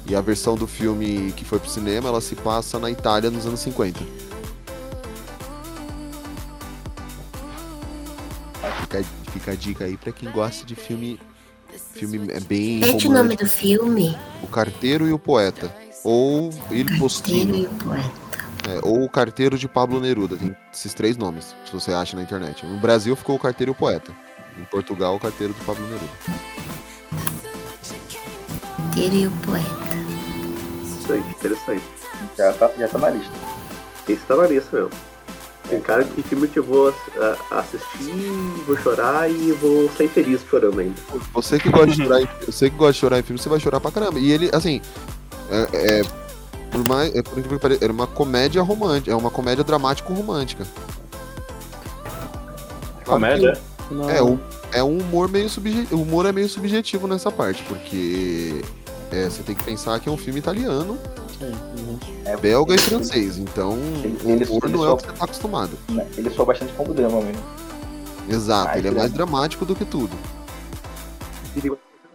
E a versão do filme que foi pro cinema, ela se passa na Itália nos anos 50. Fica, fica a dica aí pra quem gosta de filme. Filme é bem. Repete o nome do filme. O Carteiro e o Poeta. Ou Il Carteiro Postino. e o Poeta. É, ou o Carteiro de Pablo Neruda. Tem esses três nomes, se você acha na internet. No Brasil ficou o Carteiro e o Poeta. Em Portugal, o Carteiro de Pablo Neruda. Carteiro e o Poeta. Isso aí, interessante. Já tá, já tá na lista. Esse tá na lista mesmo. Tem cara que filme que eu vou assistir, vou chorar e vou sair feliz chorando ainda. Você que gosta de chorar em, você que gosta de chorar em filme, você vai chorar pra caramba. E ele, assim, é, é, por mais, é, por incrível que pareça, era uma comédia romântica, é uma comédia dramático romântica. Claro Comédia? que-. É, o, é um humor meio subjetivo, o humor é meio subjetivo nessa parte, porque é, você tem que pensar que é um filme italiano, É, belga e francês, então o ele- humor ele não é o que você tá acostumado. né, Ele soa bastante como drama mesmo. Exato, Mais ele é mais dramático do que tudo.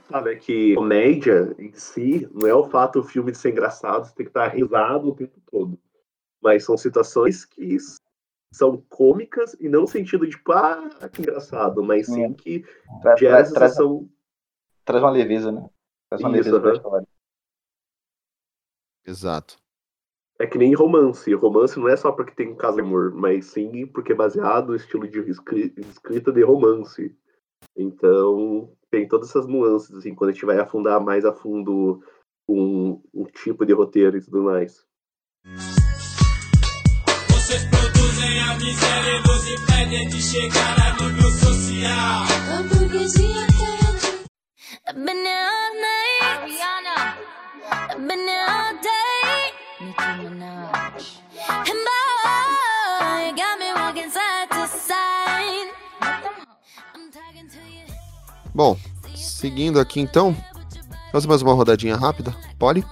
E tem que comédia em si não é o fato do filme de ser engraçado, você tem que estar risado o tempo todo. Mas são situações que são cômicas e não no sentido de, tipo, ah, que engraçado, mas sim Hum. que Tra- gera traz, sensação. traz uma leveza, né? Traz uma Isso, leveza pra aham. história. Exato. É que nem romance. Romance não é só porque tem um caso de amor, mas sim porque é baseado no estilo de escri- escrita de romance. Então, tem todas essas nuances, assim, quando a gente vai afundar mais a fundo um, um tipo de roteiro e tudo mais. Vocês produzem a miséria e nos impedem de chegar a nível social. A burguesia quente. I've been all night. Ariana. I've been here all day. Nicki Minaj. Bom, seguindo aqui então. Vamos mais uma rodadinha rápida. Poli?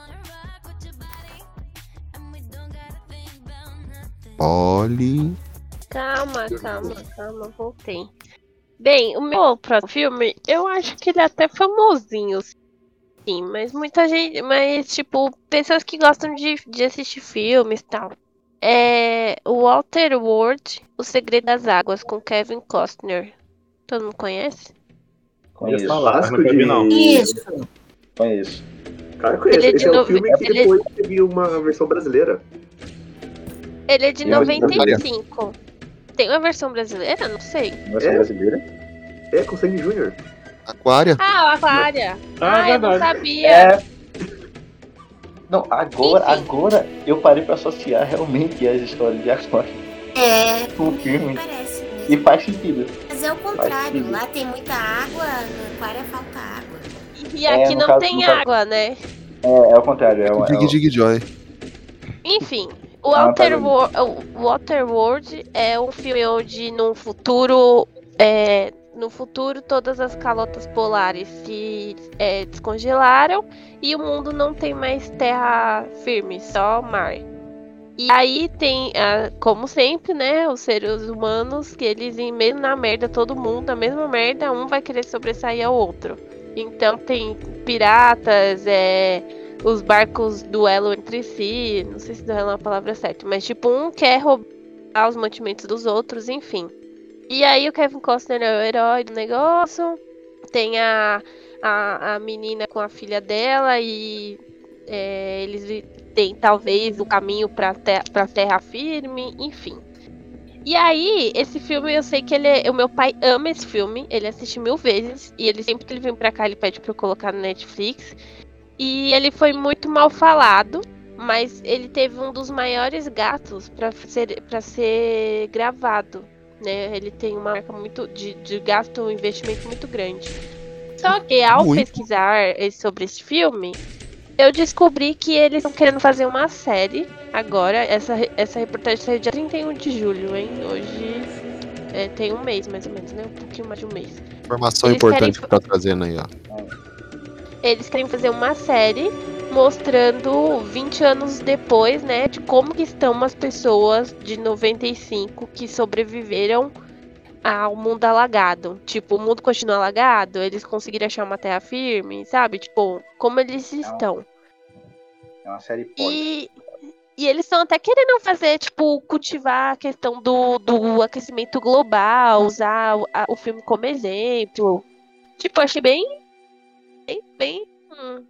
Poli. Calma, calma, calma, voltei. Bem, o meu próximo filme, eu acho que ele é até famosinho, sim, mas muita gente, mas tipo, pessoas que gostam de, de assistir filmes e tal. É Walter World, O Segredo das Águas, com Kevin Costner. Todo mundo conhece? Conheço. falar, mas Clássico nunca vi, não. Isso. Conheço. Cara, conheço. Ele é de Esse é um filme que ele é- depois teve uma versão brasileira. Ele é de Eu acho que 95. Tem uma versão brasileira? Não sei. Versão É? brasileira? É, com Sandy Júnior. Aquária? Ah, o Aquária. Ah, Ah, eu não sabia. É. Não, agora, Enfim. agora eu parei pra associar realmente as histórias de Aquário É, com o filme. parece. E faz sentido. Mas é o contrário. Lá tem muita água, no aquário falta água. E É, aqui no não caso- tem no caso- água, né? É, é o contrário. É, o- é Dig o- Dig Joy. Enfim, o Ah, Outer, tá Wor- o Waterworld é um filme onde no futuro, é, no futuro todas as calotas polares se é, descongelaram e o mundo não tem mais terra firme, só mar. E aí tem, ah, como sempre, né, os seres humanos que eles meio na merda, todo mundo, a mesma merda, um vai querer sobressair ao outro. Então tem piratas, é, os barcos duelam entre si, não sei se duelam é a palavra certa, mas tipo, um quer roubar os mantimentos dos outros, enfim. E aí o Kevin Costner é o herói do negócio, tem a, a, a menina com a filha dela e é, eles têm talvez o caminho pra, te pra terra firme, enfim. E aí, esse filme, eu sei que ele é, o meu pai ama esse filme, ele assiste mil vezes, e ele sempre que ele vem pra cá, ele pede pra eu colocar no Netflix. E ele foi muito mal falado, mas ele teve um dos maiores gastos para ser, pra ser gravado. Né? Ele tem uma marca muito de, de gasto, um investimento muito grande. Só que ao Muito. pesquisar sobre esse filme, eu descobri que eles estão querendo fazer uma série agora. Essa, essa reportagem saiu dia 31 de julho, hein? Hoje é, tem um mês mais ou menos, né? Um pouquinho mais de um mês. Informação Eles importante querem- que tá trazendo aí, ó. eles querem fazer uma série mostrando 20 anos depois, né, de como que estão as pessoas de 95 que sobreviveram ao mundo alagado. Tipo, o mundo continua alagado, eles conseguiram achar uma terra firme, sabe? Tipo, como eles estão. É uma série. E, e eles estão até querendo fazer, tipo, cultivar a questão do, do aquecimento global, usar o, a- o filme como exemplo. Tipo, achei bem. Bem. Bem, hum,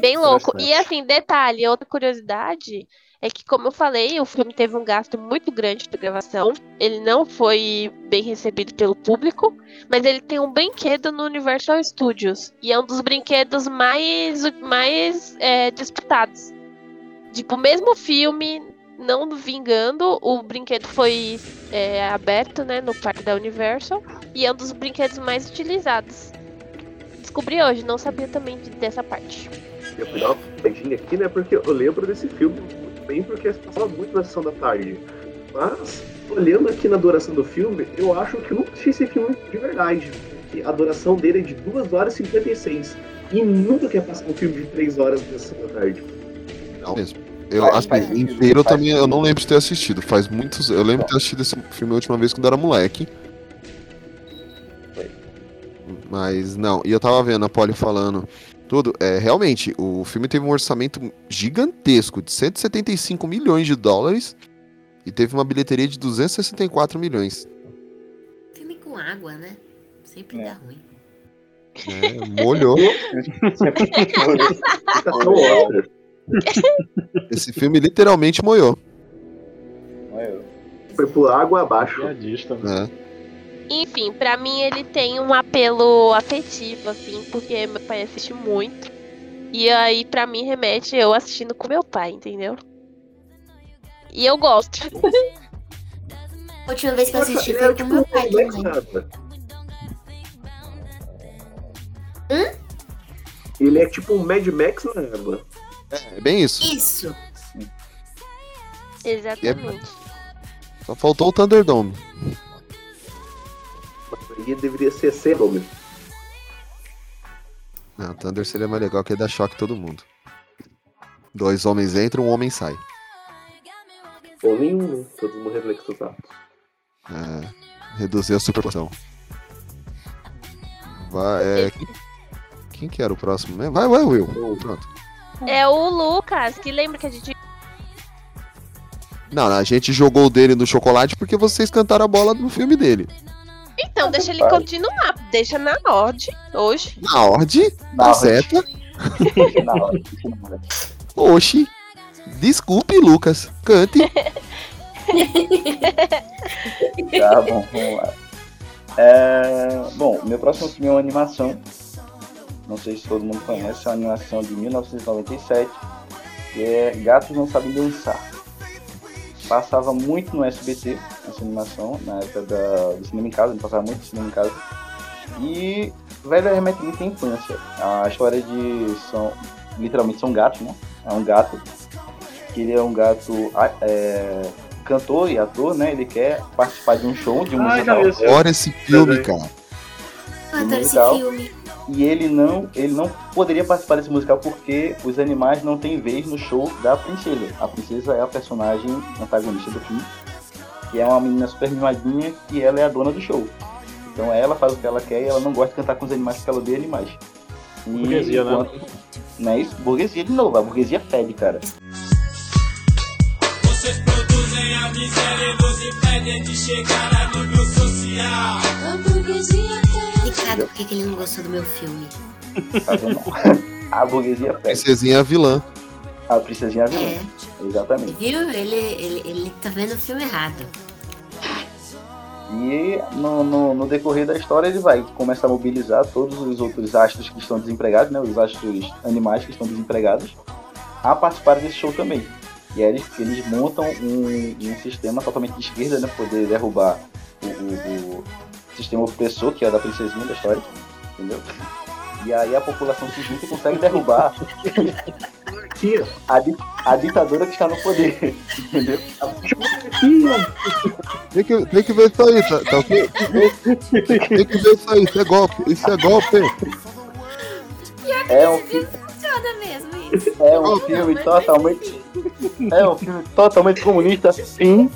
bem louco. E assim, detalhe, outra curiosidade é que, como eu falei, o filme teve um gasto muito grande de gravação. Ele não foi bem recebido pelo público, mas ele tem um brinquedo no Universal Studios. E é um dos brinquedos mais, mais é, disputados. Tipo, mesmo filme, não vingando, o brinquedo foi é, aberto né, no parque da Universal. E é um dos brinquedos mais utilizados. Descobri hoje, não sabia também de- dessa parte. Eu fui dar uma pegadinha aqui, né? Porque eu lembro desse filme bem, porque passava muito na sessão da tarde. Mas, olhando aqui na duração do filme, eu acho que eu nunca assisti esse filme de verdade. Porque a duração dele é de 2 horas e 56. E nunca quer passar um filme de 3 horas na sessão da tarde. Não mesmo. Eu, Faz- assim, faz sentido, inteiro eu também eu não lembro de ter assistido. Faz muitos. Eu lembro de ter assistido esse filme a última vez quando era moleque. Mas não, e eu tava vendo a Polly falando tudo. É, realmente, o filme teve um orçamento gigantesco de 175 milhões de dólares e teve uma bilheteria de 264 milhões. Filme com água, né? Sempre É. dá ruim. né? molhou. [LAUGHS] [LAUGHS] Esse filme literalmente moiou. Foi por água abaixo. Né? É. Enfim, pra mim ele tem um apelo afetivo, assim, porque meu pai assiste muito. E aí, pra mim, remete eu assistindo com meu pai, entendeu? E eu gosto. [LAUGHS] A última vez que eu assisti ele foi é com tipo meu um pai Max também. Hum? Ele é tipo um Mad Max na água. É bem isso. Isso. Exatamente. Só faltou o Thunderdome. Aí deveria ser sem nome. Não, o Thunder seria mais legal que ele dá choque em todo mundo. Dois homens entram, um homem sai. Ou nenhum, todos morreram electrocutados. É, reduzir a superposição. Vai, é, quem, quem que era o próximo mesmo? Vai, vai, Will. Pronto. É o Lucas, que lembra que a gente. Não, a gente jogou o dele no chocolate porque vocês cantaram a bola no filme dele. Então, deixa ele continuar. Deixa na ordem hoje. Na ordem, Na ordem. certa. [LAUGHS] Na é. Oxi. Desculpe, Lucas. Cante. [LAUGHS] Tá bom, vamos lá. É, bom, meu próximo filme é uma animação. Não sei se todo mundo conhece, é uma animação de 1997, que é Gatos Não Sabem Dançar. Passava muito no SBT, essa animação, na época da, do cinema em casa, passava muito cinema em casa. E, velho, remete muito à infância. A história de. São, literalmente são gatos, né? É um gato. Que ele é um gato ah, é, cantor e ator, né? Ele quer participar de um show, de um Ah, musical. Adoro esse filme, cara. Eu adoro esse musical. filme. E ele não, ele não poderia participar desse musical porque os animais não têm vez no show da princesa. A princesa é a personagem antagonista do filme, que é uma menina super mimadinha e ela é a dona do show. Então ela faz o que ela quer e ela não gosta de cantar com os animais porque ela odeia animais. E Burguesia, né? enquanto- Não é isso? Burguesia de novo, a burguesia fede, cara. Vocês produzem a miséria e nos impedem de chegar a nível social. A burguesia Explicado por que ele não gostou do meu filme. [LAUGHS] A burguesia fede. Princesinha é a vilã. A princesinha é a vilã. É, Exatamente. viu? Ele, ele, ele tá vendo o filme errado. E no, no, no decorrer da história ele vai começar a mobilizar todos os outros astros que estão desempregados, né? Os astros animais que estão desempregados, a participar desse show também. E aí eles, eles montam um, um sistema totalmente de esquerda, né? Poder derrubar o, o- o sistema opressor, que é da princesinha da história, entendeu? E aí a população se junta e consegue derrubar a, di- a ditadura que está no poder, entendeu? Tem que, tem que ver isso aí, tá, tá ok? Tem que ver isso aí, isso é golpe, isso é golpe. É um, Funciona mesmo isso. é um filme totalmente. É um filme totalmente comunista, sim.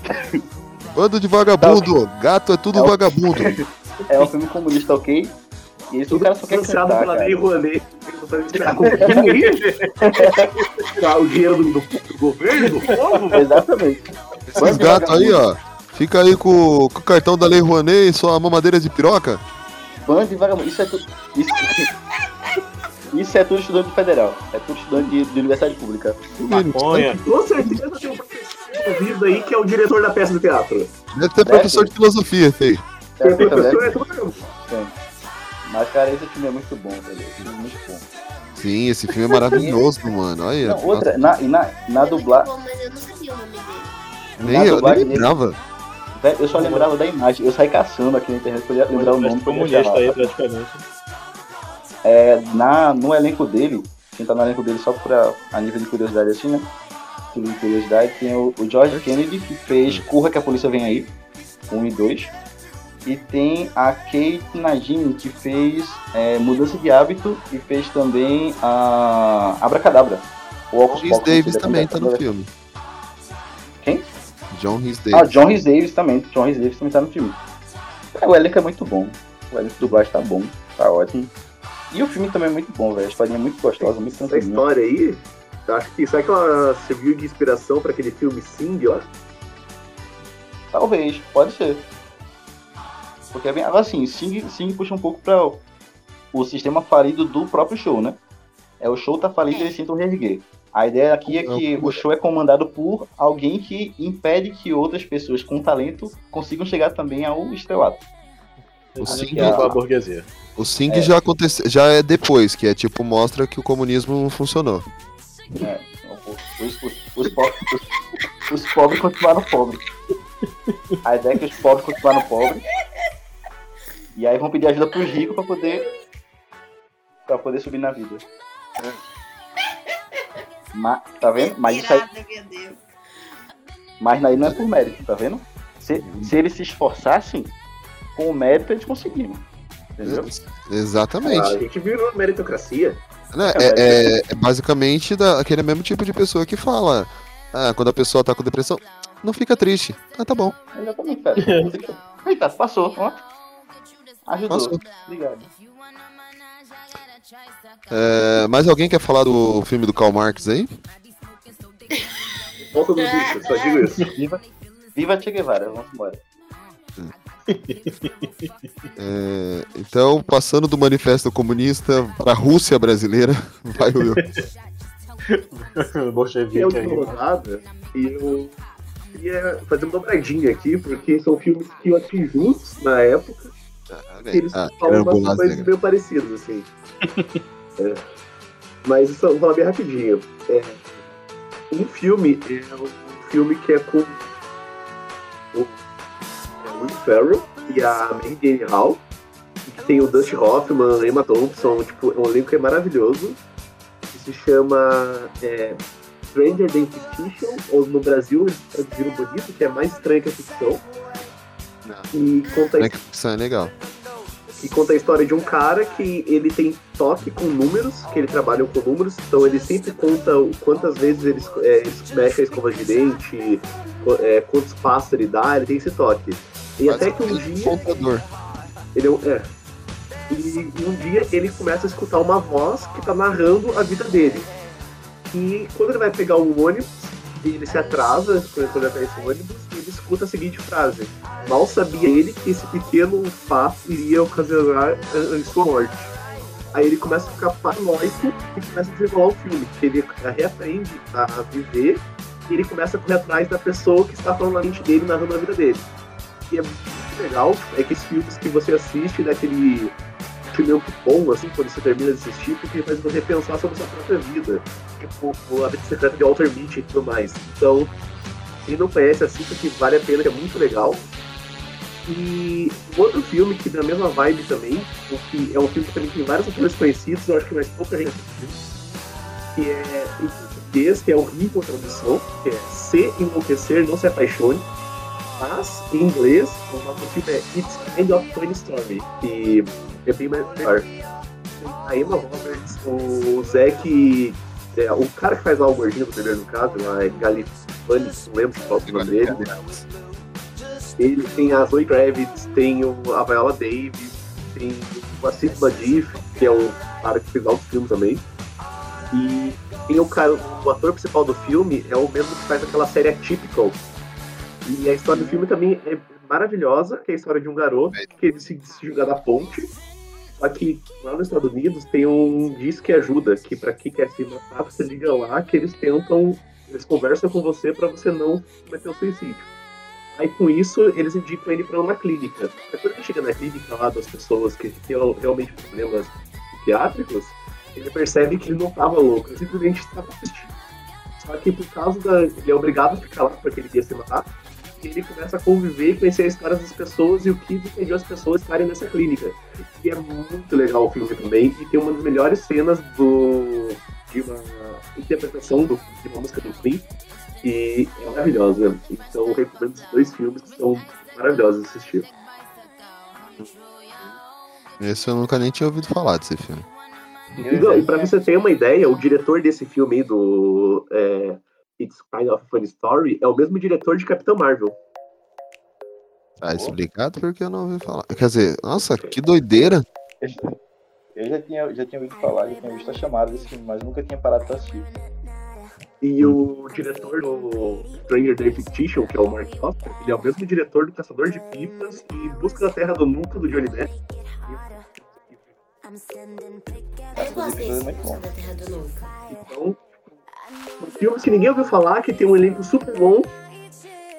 Bando de vagabundo, gato é tudo É o- vagabundo. [LAUGHS] É um filme comunista, ok? E isso o cara só quer Financiado cantar, pela cara. Lei Rouanet. Tá com Tá o dinheiro do, do, do governo, do povo? Exatamente. Esses gatos aí, ó. Fica aí com, com o cartão da Lei Rouanet e sua mamadeira de piroca. Bando de vagabundo. Isso é tudo. Isso, [LAUGHS] isso é tudo estudante federal. É tudo estudante de, de universidade pública. Maconha. Com certeza tem um professor ouvido aí que é o diretor da peça do teatro. Deve ter professor de filosofia, feio. É, Tem professor, é tudo tem. Mas, cara, esse filme é muito bom, velho. Esse filme é muito bom. Sim, esse filme é maravilhoso, mano. Olha, Não, outra, na, e na, na dublagem. Bom, mas eu não sabia o nome dele. nem, na eu nem lembrava. Velho, eu só lembrava da imagem. Eu saí caçando aqui na internet pra lembrar o nome. comunista aí, praticamente. É, na, no elenco dele, quem tá no elenco dele só pra, a nível de curiosidade assim, né? De curiosidade, tem o, o George Kennedy, que fez Curra que a Polícia Vem Aí, 1 e 2. E tem a Kate Najim, que fez é, Mudança de Hábito e fez também a Abracadabra. O Ocus Rhys Pocus, Davis também tá no filme. Quem? John Rhys Ah, Davis. John Rhys Davis também. John Rhys Davis também tá no filme. É, o elenco é muito bom. O elenco do baixo tá bom, tá ótimo. E o filme também é muito bom, velho. A historinha é muito gostosa, muito Essa tranquilinha. história aí, acho que será que ela serviu de inspiração pra aquele filme Sing lá? Talvez, pode ser. Porque é bem. Assim, Sing, Sing puxa um pouco pra o, o sistema falido do próprio show, né? É o show tá falido e eles tentam reerguer. A ideia aqui é que o show é comandado por alguém que impede que outras pessoas com talento consigam chegar também ao estrelato. O Sing, é a- a burguesia. o Sing É. já aconteceu, já é depois, que é tipo, mostra que o comunismo não funcionou. É, os, os- os pobres, os- os pobres continuaram pobres. A ideia é que os pobres continuaram pobres. E aí vão pedir ajuda pros ricos pra poder. pra poder subir na vida. Mas, tá vendo? Mas isso aí. Mas aí não é por mérito, tá vendo? Se, se eles se esforçassem, com o mérito eles conseguiram. Entendeu? Exatamente. A gente virou meritocracia. Né, É, é- é basicamente da, aquele mesmo tipo de pessoa que fala. Ah, quando a pessoa tá com depressão, não fica triste. Ah, tá bom. Exatamente. [LAUGHS] Eita, passou, ó. Ajudou. Passou. Obrigado. É, mais alguém quer falar do filme do Karl Marx aí? Volta do bicho, só digo isso. Viva, viva Che Guevara, vamos embora. É, então, passando do Manifesto Comunista para a Rússia brasileira, [LAUGHS] vai o Will. [LAUGHS] Bolchevique aí. e eu queria fazer uma dobradinha aqui, porque são filmes que eu assisti juntos na época, que eles Ah, falam umas coisas meio parecidas, assim. [LAUGHS] É. Mas isso eu vou falar bem rapidinho. É, um filme é um filme que é com Will Ferrell e a Mary Jane Hall. que Tem o Dustin Hoffman, Emma Thompson, tipo, é um elenco que é maravilhoso. Que se chama é, Stranger Than Fiction, ou no Brasil eles traduziram bonito, que é mais estranho que a ficção. E conta Né, que Isso é legal. que conta a história de um cara que ele tem toque com números, que ele trabalha com números, então ele sempre conta o- quantas vezes ele, é, mexe a escova de dente, é, quantos passos ele dá, ele tem esse toque. E até que um dia. Contador. Ele é. E, e um dia ele começa a escutar uma voz que tá narrando a vida dele. E quando ele vai pegar o ônibus, ele se atrasa quando ele vai pegar esse ônibus, e ele escuta a seguinte frase: Mal sabia ele que esse pequeno fato iria ocasionar a, a sua morte. Aí ele começa a ficar paranoico e começa a desenrolar o filme, que ele reaprende a viver e ele começa a correr atrás da pessoa que está falando na mente dele, narrando a vida dele. E é muito legal, é que esses filmes que você assiste daquele sentimento bom, assim, quando você termina de assistir, porque faz você pensar sobre a sua própria vida. Tipo, a vida secreta de Walter Mitty e tudo mais. Então, quem não conhece, assista que vale a pena, que é muito legal. E um outro filme que na mesma vibe também, que é um filme que também tem vários atores conhecidos, eu acho que mais pouca gente assistiu, que é em português, que é horrível a tradução, que é Se Enlouquecer, Não Se Apaixone. Mas, em inglês, o nome do filme é It's Kind of Funny Story, que é bem melhor. A Emma Roberts, o Zack, é, o cara que faz lá o gordinho do primeiro no caso, lá é Galifani, não lembro qual é o nome dele. Ele tem a Zoe Kravitz, tem o, a Viola Davis, tem o Asif Badif, que é o cara que fez outros filmes também. E tem o, cara, o ator principal do filme é o mesmo que faz aquela série Atypical. E a história do filme também é maravilhosa, que é a história de um garoto que ele se jogar da ponte. Só que lá nos Estados Unidos tem um disco que ajuda, que pra quem quer se matar, você liga lá, que eles tentam, eles conversam com você pra você não cometer o suicídio. Aí com isso, eles indicam ele pra uma clínica. Aí quando ele chega na clínica lá das pessoas que têm realmente problemas psiquiátricos, ele percebe que ele não tava louco, ele simplesmente estava assistindo. Só que por causa da. Ele é obrigado a ficar lá porque ele queria se matar. E ele começa a conviver e conhecer a história das pessoas e o que impediu as pessoas estarem nessa clínica. E é muito legal o filme também. E tem uma das melhores cenas do. de uma interpretação do, de uma música do Queen. E é maravilhosa. Então eu recomendo esses dois filmes que são maravilhosos de assistir. Esse eu nunca nem tinha ouvido falar desse filme. Não, e pra você ter uma ideia, o diretor desse filme aí do é, It's Kind of a Funny Story é o mesmo diretor de Capitão Marvel. Ah, explicado porque eu não ouvi falar. Quer dizer, nossa, que doideira. Eu já tinha, já tinha ouvido falar, já tinha visto a chamada desse filme, mas nunca tinha parado pra assistir. E o diretor do Stranger Than Fiction, que é o Mark Foster, ele é o mesmo diretor do Caçador de Pipas e Busca da Terra do Nunca, do Johnny Depp. Eu gosto desse, da Terra do Nunca. Então, Filmes que ninguém ouviu falar, que tem um elenco super bom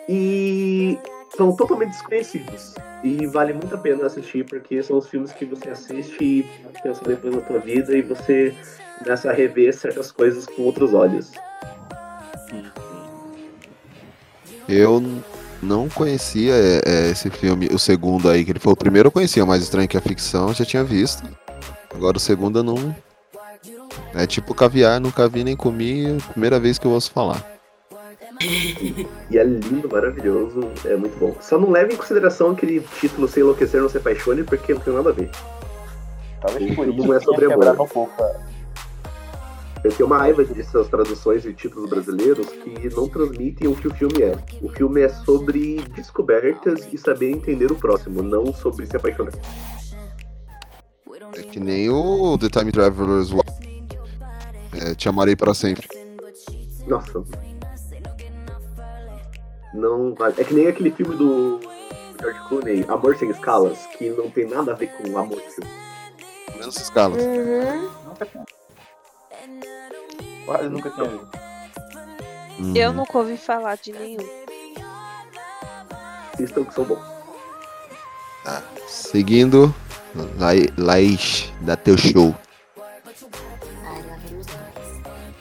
e são totalmente desconhecidos. E vale muito a pena assistir, porque são os filmes que você assiste e pensa depois na tua vida e você começa a rever certas coisas com outros olhos. Eu não conhecia é, é, esse filme, o segundo aí, que ele foi o primeiro eu conhecia, mais estranho que a ficção, já tinha visto. Agora o segundo eu não. É tipo caviar, nunca vi nem comi, primeira vez que eu ouço falar. E é lindo, maravilhoso, é muito bom. Só não leve em consideração aquele título Sem Enlouquecer, Não Se Apaixone, porque não tem nada a ver. Talvez por O isso filme é sobre amor. um pouco. Eu tenho uma raiva dessas traduções e títulos brasileiros que não transmitem o que o filme é. O filme é sobre descobertas e saber entender o próximo, não sobre se apaixonar. É que nem o The Time Traveler's Wife. É, te amarei para sempre. Nossa. Não vale. É que nem aquele filme do George Clooney, Amor Sem Escalas, que não tem nada a ver com amor. Menos escalas. Uhum. Nunca tinha. Quase nunca tinha visto. Eu nunca ouvi falar de nenhum. Assistam que são bons. Seguindo, Lai- Laís, dá teu show.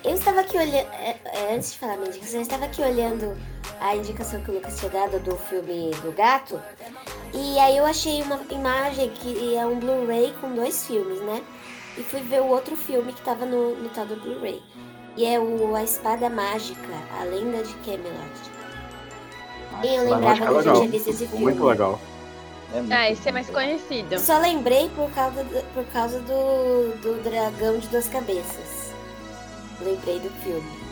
Eu estava aqui olhando. é, é, antes de falar minha indicação, eu estava aqui olhando a indicação que o Lucas tinha dado do filme do gato. E aí eu achei uma imagem que é um Blu-ray com dois filmes, né? E fui ver o outro filme que tava no, no tal do Blu-ray. E é o A Espada Mágica, A Lenda de Camelot. E eu lembrava é que eu já tinha visto esse filme. Muito legal. É muito Ah, esse é mais conhecido. Só lembrei por causa, do, por causa do, do dragão de duas cabeças. Lembrei do filme.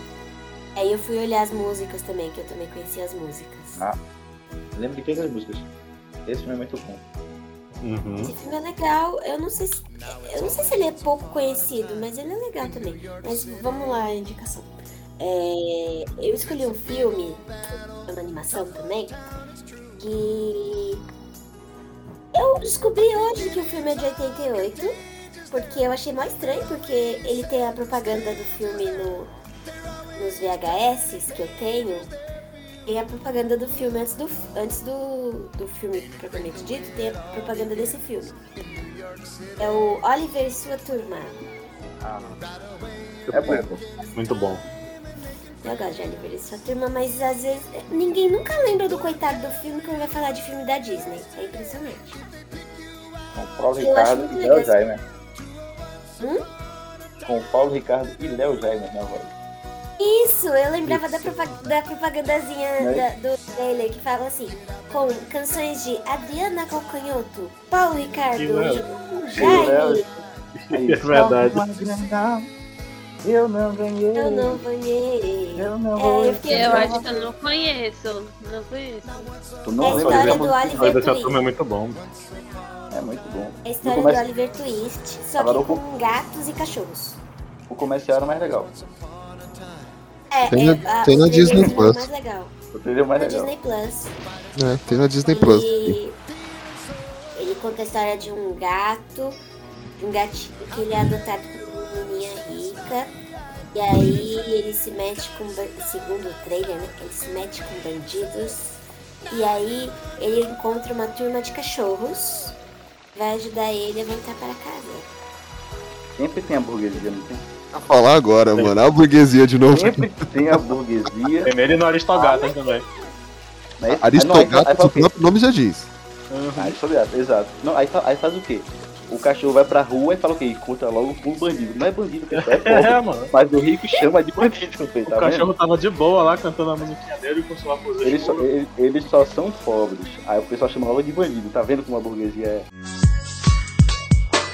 Aí eu fui olhar as músicas também, que eu também conhecia as músicas. Ah. Lembra de quem as músicas? Esse filme é muito bom. Uhum. Esse filme é legal, eu não sei se. Eu não sei se ele é pouco conhecido, mas ele é legal também. Mas vamos lá, a indicação. É, eu escolhi um filme, uma animação também, que eu descobri hoje que o filme é de 88, porque eu achei mais estranho, porque ele tem a propaganda do filme no, nos VHS que eu tenho. Tem a propaganda do filme antes do, antes do, do filme propriamente dito, tem a propaganda desse filme. É o Oliver e sua turma. É bom. Muito bom. Eu gosto de Oliver e sua turma, mas às vezes ninguém nunca lembra do coitado do filme quando vai falar de filme da Disney. É impressionante. Com o Paulo Eu acho Ricardo e legal. Jaime. Hum? Com Paulo Ricardo e Léo Jaime na voz. Isso, eu lembrava da, propa- da propagandazinha Né? da- do trailer que fala assim, com canções de Adriana Calcanhoto, Paulo Ricardo, E Léo. Jaime, [LAUGHS] É verdade. Eu não ganhei. eu não ganhei. Eu não É, vou. eu Eu acho que eu não conheço. Não conheço. Tu É não a lembra? história do Mas Oliver essa Twist. turma é muito bom. É muito bom. É a história começo- do Oliver Twist, só Agora que com gatos e cachorros. O comercial era mais legal. É, Tem é, na- a- tem na o Disney Plus. mais legal. O trailer é mais Na legal. Disney Plus. É, tem na Disney Plus. Ele, ele conta a história de um gato, de um gatinho que ele é adotado por uma menininha rica. E aí ele se mete com, segundo o trailer, né? Ele se mete com bandidos. E aí ele encontra uma turma de cachorros. Vai ajudar ele a voltar para casa. Sempre tem a burguesia, não tem? Vou falar agora, mano. A burguesia de novo. Sempre tem a burguesia. Tem ele no Aristogata também. Mas, faz o próprio nome já diz. Aristogato, exato. Não, aí, aí faz o quê? O cachorro vai pra rua e fala o quê? Encontra logo um bandido. Não é bandido, pessoal, [LAUGHS] é pobre. É, mano. Mas o rico chama de bandido, [LAUGHS] O tá cachorro vendo? tava de boa lá cantando a musiquinha dele e começou a fazer Eles só, eles, eles só são pobres. Aí o pessoal chama logo de bandido. Tá vendo como a burguesia é?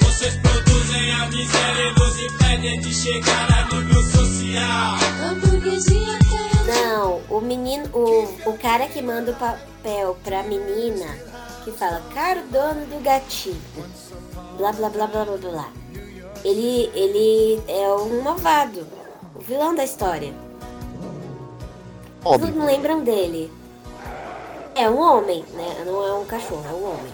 Vocês produzem a miséria e nos impedem de chegar a nível social. Não, o menino, o, o cara que manda o papel pra menina, que fala, caro dono do gatinho, blá blá blá blá blá blá. Ele, ele é um malvado, o vilão da história. Vocês não lembram dele? É um homem, né? Não é um cachorro, é um homem.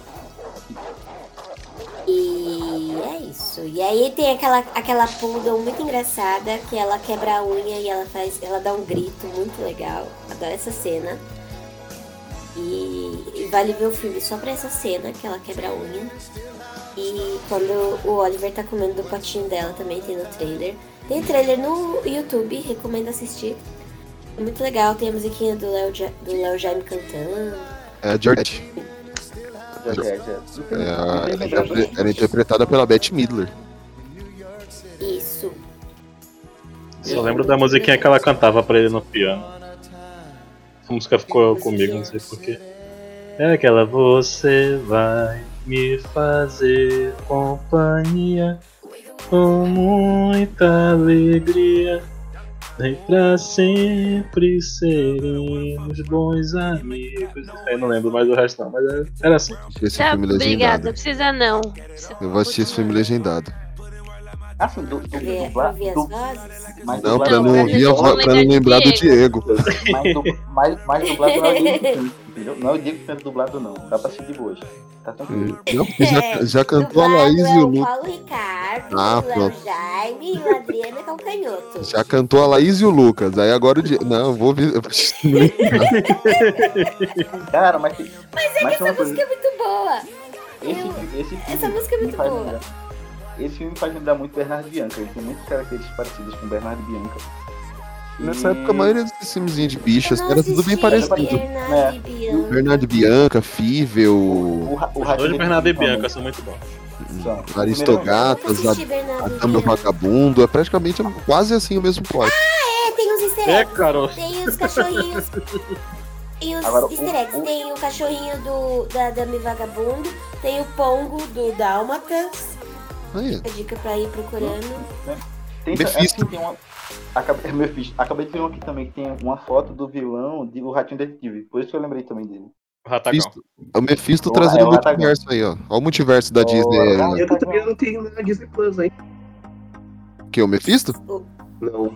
E é é isso. E aí tem aquela, aquela poodle muito engraçada que ela quebra a unha e ela faz. Ela dá um grito muito legal. Adoro essa cena. E, e vale ver o filme só pra essa cena que ela quebra a unha. E quando o Oliver tá comendo do potinho dela também tem no trailer. Tem trailer no YouTube, recomendo assistir. É muito legal, tem a musiquinha do Léo Ja- do Léo Jaime cantando. É a Georgette. É, a- ela era interpretada pela Bette Midler. Isso. Só lembro da musiquinha que ela cantava pra ele no piano. Essa música ficou comigo, não sei porquê. É aquela Você vai me fazer companhia com muita alegria. E pra sempre seremos bons amigos. Eu não lembro mais do resto não, mas era- era assim. Esse Tá, filme obrigada, legendado. precisa não. Precisa- Eu vou assistir esse filme legendado. Assim, do, do, vozes. mas Não, dublado- pra não ouvir a voz, pra não lembrar do Diego. Du, mas dublado não é entendeu? Não é o Diego que canta dublado, não. Dá pra seguir boas. Tá tranquilo. Não, porque já, já cantou a Dublado Laís é e o o Lucas. Paulo Ricardo, Ah, o. Jaime e o Adriano Calcanhoto. Já cantou a Laís e o Lucas. Aí agora o Diego. Não, eu vou. [LAUGHS] Cara, mas, Mas é mas que essa música é muito boa. Esse, esse filme Essa música é muito faz boa. lembrar- Esse filme me faz lembrar muito Bernardo Bianca. Ele tem muitas características parecidas com Bernardo Bianca. Nessa época, a maioria desses filmezinhos de bichas não era tudo bem parecido. Bernardo e Bianca. Bernardo Bianca, Fível, O, o Os de Bernardo e. Bianca são muito bons. Aristogatas, a, e Dama. Vagabundo. É praticamente quase assim o mesmo plot. É, tem os easter É, eggs. Carol. Tem os cachorrinhos. E os Agora, o- easter eggs. o- Tem o cachorrinho do, da Dami Vagabundo. Tem o Pongo do Dálmatas. Aí, A dica pra ir procurando. Tem, Mephisto. assim, tem uma. Acabei, [LAUGHS] Mephisto. Acabei de ver um aqui também que tem uma foto do vilão de O Ratinho Detetive. Por isso que eu lembrei também dele. O Ratagão. Mephisto, o Mephisto trazendo é o o multiverso aí, ó. Olha o multiverso da Disney. ó. Eu também não tenho na Disney Plus ainda. Que, o Mephisto? Não.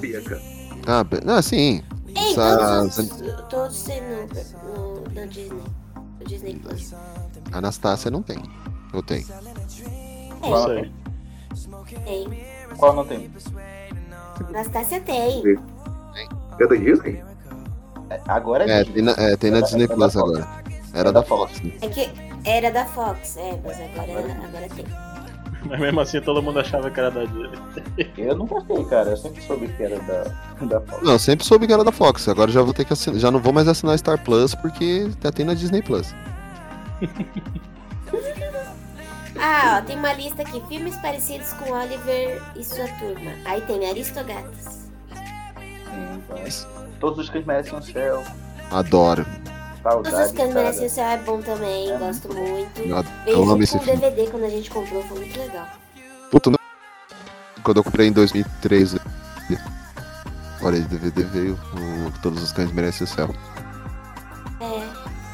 Bianca. Ah, ah sim. Ei, Essa- todos, os- todos tem no, no, no Disney. No Disney Plus. Anastácia não tem. Eu tenho. Qual Isso não aí. tem? Tem. Qual não tem? Anastácia tem. É da Disney? É, Agora É, Disney. tem na, é, tem na É da- Disney é da Plus agora. Era da Fox. né? É que era da Fox, é, mas agora, agora tem. Mas mesmo assim todo mundo achava que era da Disney. Eu não gostei, cara. Eu sempre soube que era da, da Fox. Não, eu sempre soube que era da Fox. Agora já vou ter que assinar. Já não vou mais assinar Star Plus porque já tem na Disney Plus. [LAUGHS] Ah, ó, tem uma lista aqui. Filmes parecidos com Oliver e sua turma. Aí tem Aristogatas. Sim, então. Todos os cães merecem o céu. Adoro. Saudade. Todos os Cães cara. Merecem o Céu é bom também, gosto muito. Eu, eu amo esse filme. DVD quando a gente comprou, foi muito legal. Puta, não. Quando eu comprei em 2003. Olha, DVD veio. O Todos os Cães Merecem o Céu. É,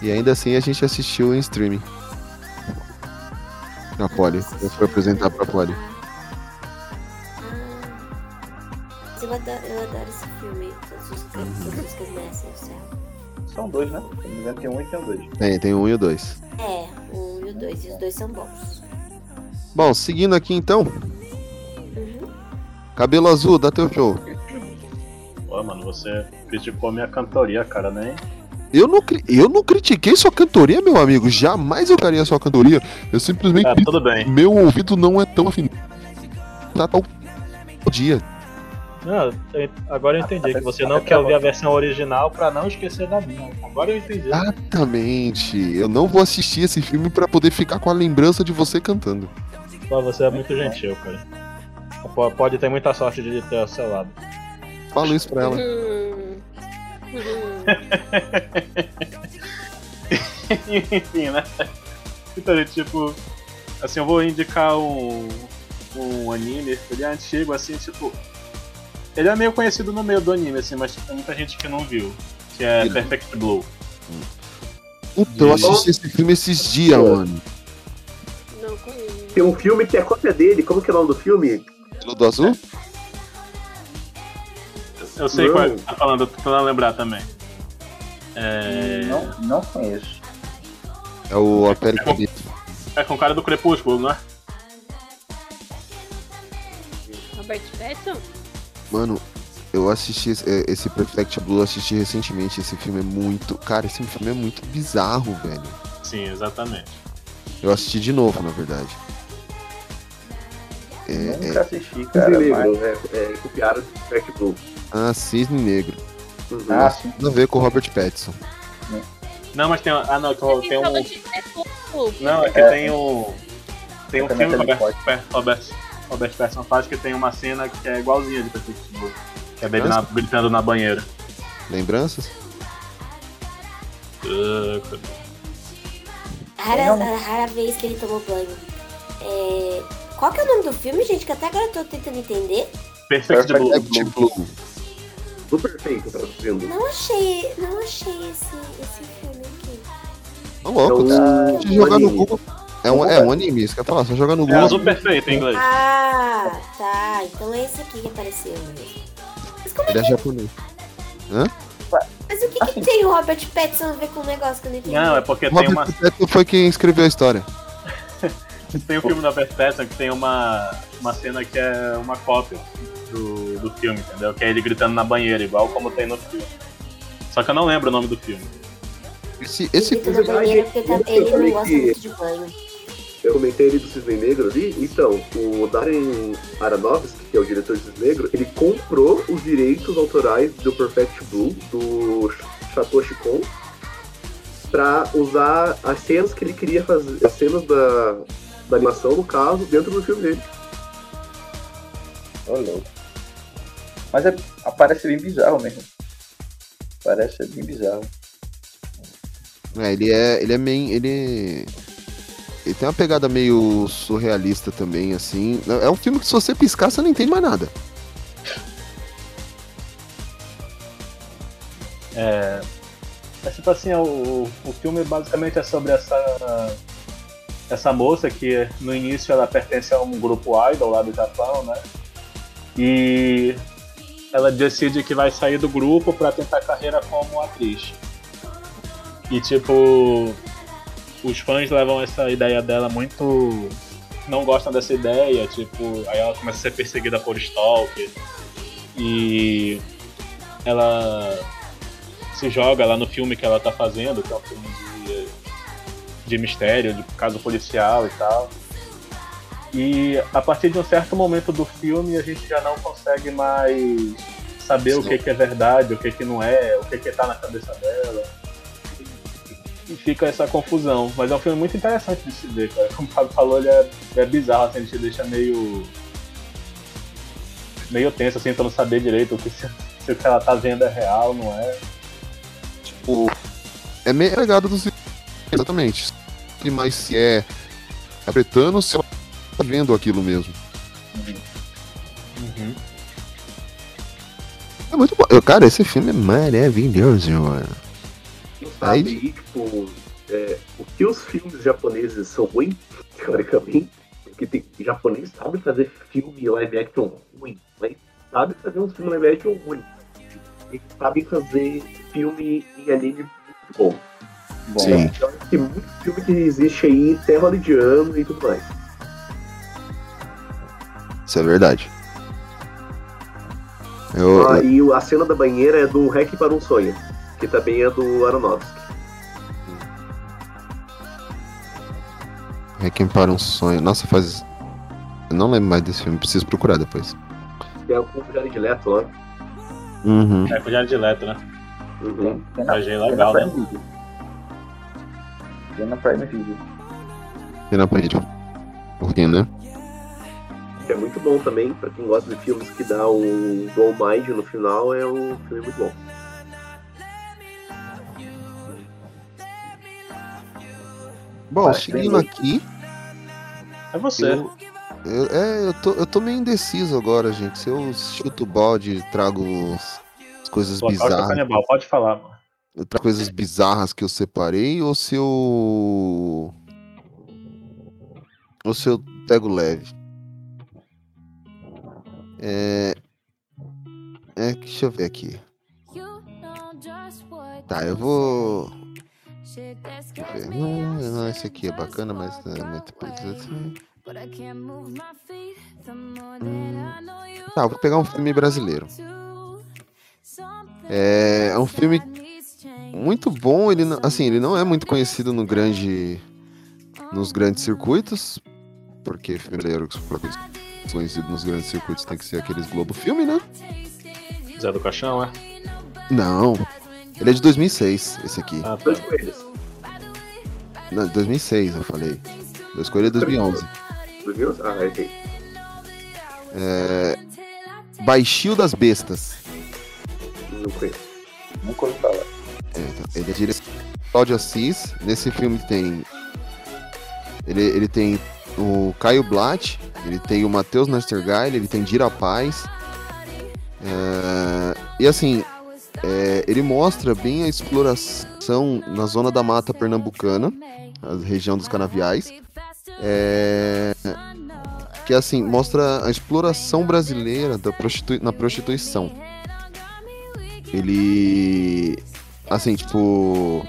E ainda assim a gente assistiu em streaming. Na Poli. Eu fui apresentar pra Poli. mas eu adoro, eu adoro esse filme. Todos os Cães, todos os Merecem o Céu. São dois, né? Se não me engano, tem um e tem um dois. Tem, tem o um e o dois. É, o um e o dois, e os dois são bons. Bom, seguindo aqui então. Uhum. Cabelo azul, dá teu show. Pô, mano, você criticou minha cantoria, cara, né? Eu não, eu não critiquei sua cantoria, meu amigo. Jamais eu caria sua cantoria. Eu simplesmente. Ah, tudo bem. Meu ouvido não é tão afim. Tá tal dia. Não, eu- agora eu entendi que você não quer ouvir a versão original pra não esquecer da minha. Agora eu entendi. Exatamente. Eu não vou assistir esse filme pra poder ficar com a lembrança de você cantando. Pô, você é muito gentil, cara. Pode ter muita sorte de ter ao seu lado. Fala isso pra ela. [LAUGHS] Enfim, né? Então, tipo, assim, eu vou indicar um, um anime, ele é antigo, assim, tipo. Ele é meio conhecido no meio do anime, assim, mas tem muita gente que não viu. Que é Perfect Blue. Puta, eu assisti esse filme esses dias, mano. Não conheço. Tem um filme que é cópia dele. Como que é o nome do filme? Pelo do azul? Eu sei qual é que tá falando, eu tô tentando lembrar também. É. Não, não conheço. É o Apérico É com o cara do Crepúsculo, não é? Robert Pattinson? Mano, eu assisti esse, é, esse Perfect Blue, eu assisti recentemente. Esse filme é muito. Cara, esse filme é muito bizarro, velho. Sim, exatamente. Eu assisti de novo, na verdade. É, Nunca é... assisti, cara. Mas- é, é, copiaram Perfect Blue. Ah, Cisne Negro. Uhum. Ah, sim. A ver com o Robert Pattinson. Não, mas tem. Ah, não, tem, tem um. Deadpool. Não, é que É. tem um. Tem um filme que Robert, Robert, Robert, Robert Pattinson faz que tem uma cena que é igualzinha de Perfect Blue. Que é dele na- gritando na banheira. Lembranças? Uh, Rara, a rara vez que ele tomou banho. É, Qual que é o nome do filme, gente? Que até agora eu tô tentando entender. Perfect Blue. Perfect Blue. Super feito, traduzindo. Não achei, não achei esse, esse filme aqui. Ô, louco, Então, se jogar no anime. Google. É um, é um anime, isso que eu ia falar, só jogar no É Google. azul perfeito em inglês. Ah, tá. Então é esse aqui que apareceu mesmo. Mas, como é Ele é que, japonês. Hã? mas o que, que tem o Robert Pattinson a ver com o negócio que eu não entendi? Não, é porque tem Robert uma. Pattinson foi quem escreveu a história. [LAUGHS] Tem um filme da Robert Pattinson que tem uma, uma cena que é uma cópia do, filme, entendeu? Que é ele gritando na banheira, igual como tem no filme. Só que eu não lembro o nome do filme. Esse, esse porque tá- eu ele não gosta que- muito de banho. Eu comentei ali do Cisne Negro ali. Então, o Darren Aronofsky, que é o diretor do Cisne Negro, ele comprou os direitos autorais do Perfect Blue, do Satoshi Kon, pra usar as cenas que ele queria fazer, as cenas da, da animação, no caso, dentro do filme dele. Louco. Mas é, parece bem bizarro mesmo. Parece bem bizarro. É, ele é. Ele é meio. Ele. Ele tem uma pegada meio surrealista também, assim. É um filme que se você piscar, você não entende mais nada. É, é tipo assim, o, o filme basicamente é sobre essa essa moça que no início ela pertence a um grupo idol lá do Japão, né? E ela decide que vai sair do grupo para tentar carreira como atriz. E tipo, os fãs levam essa ideia dela muito não gostam dessa ideia, tipo, aí ela começa a ser perseguida por stalker. E ela se joga lá no filme que ela tá fazendo, que é um filme de, de mistério, de caso policial e tal. E a partir de um certo momento do filme a gente já não consegue mais saber o que, que é verdade, o que, que não é, o que, que tá na cabeça dela. E fica essa confusão. Mas é um filme muito interessante de se ver, cara. Como o Fábio falou, ele é, é bizarro, assim, ele te deixa meio. meio tenso, assim, pra não saber direito o que, se, se o que ela tá vendo é real, não é. Tipo. É meio legado dos. Exatamente. Mas se é. Apretando, se ela tá vendo aquilo mesmo. Uhum. É muito bom. Cara, esse filme é maravilhoso, mano. Sabe aí, tipo, é, o que os filmes japoneses são ruins, [LAUGHS] teoricamente, porque tem, japonês sabe fazer filme live action ruim, mas sabe fazer um filme live action ruim. Eles sabem fazer filme em anime muito bom. Bom, Sim. Então, tem muito filme que existe aí, terra hollywoodiano e tudo mais. Isso é verdade. Eu, Ah, e a cena da banheira é do Hack para um Sonho, que também é do Aronofsky. Requiem para um sonho. Nossa, faz. Eu não lembro mais desse filme, preciso procurar depois. É com o Jared Leto lá. Uhum. É com o Jared Leto, né? Uhum. Achei tem na legal, né? Prime Video. Tem na Prime Video. Por quê, né? Que é muito bom também, pra quem gosta de filmes que dá um Blow Mind no final, é um filme muito bom. Bom, Parece seguindo bem. aqui. É você. Eu, eu- é, eu tô, eu tô meio indeciso agora, gente. Se eu chuto o balde, trago as coisas bizarras. canibal, pode falar, mano. Eu trago coisas bizarras que eu separei, ou se eu. Ou se eu pego leve. É. É, deixa eu ver aqui. Tá, eu vou. Ver. Não, não, esse aqui é bacana, mas. é, mas depois assim. Tá, vou pegar um filme brasileiro. É, é um filme muito bom, ele não- assim, ele não é muito conhecido no grande nos grandes circuitos, porque filme brasileiro conhecido nos grandes circuitos tem que ser aqueles Globo Filme, né? Zé do Caixão, é? Não. Ele é de 2006, esse aqui. Ah, Dois coelhos. Não, 2006, eu falei. Dois Coelhos é 2011. 2011? Ah, errei. É... Baixio das Bestas. Não conheço. Nunca ouvi falar. É, então, ele é diretor de Cláudio Assis. Nesse filme tem. Ele, ele tem o Caio Blatt, ele tem o Matheus Nastergaile, ele tem Dira Paz. É, e assim, é, ele mostra bem a exploração na zona da mata pernambucana, a região dos canaviais. É, que assim, mostra a exploração brasileira da prostitui na prostituição. Ele. Assim, tipo.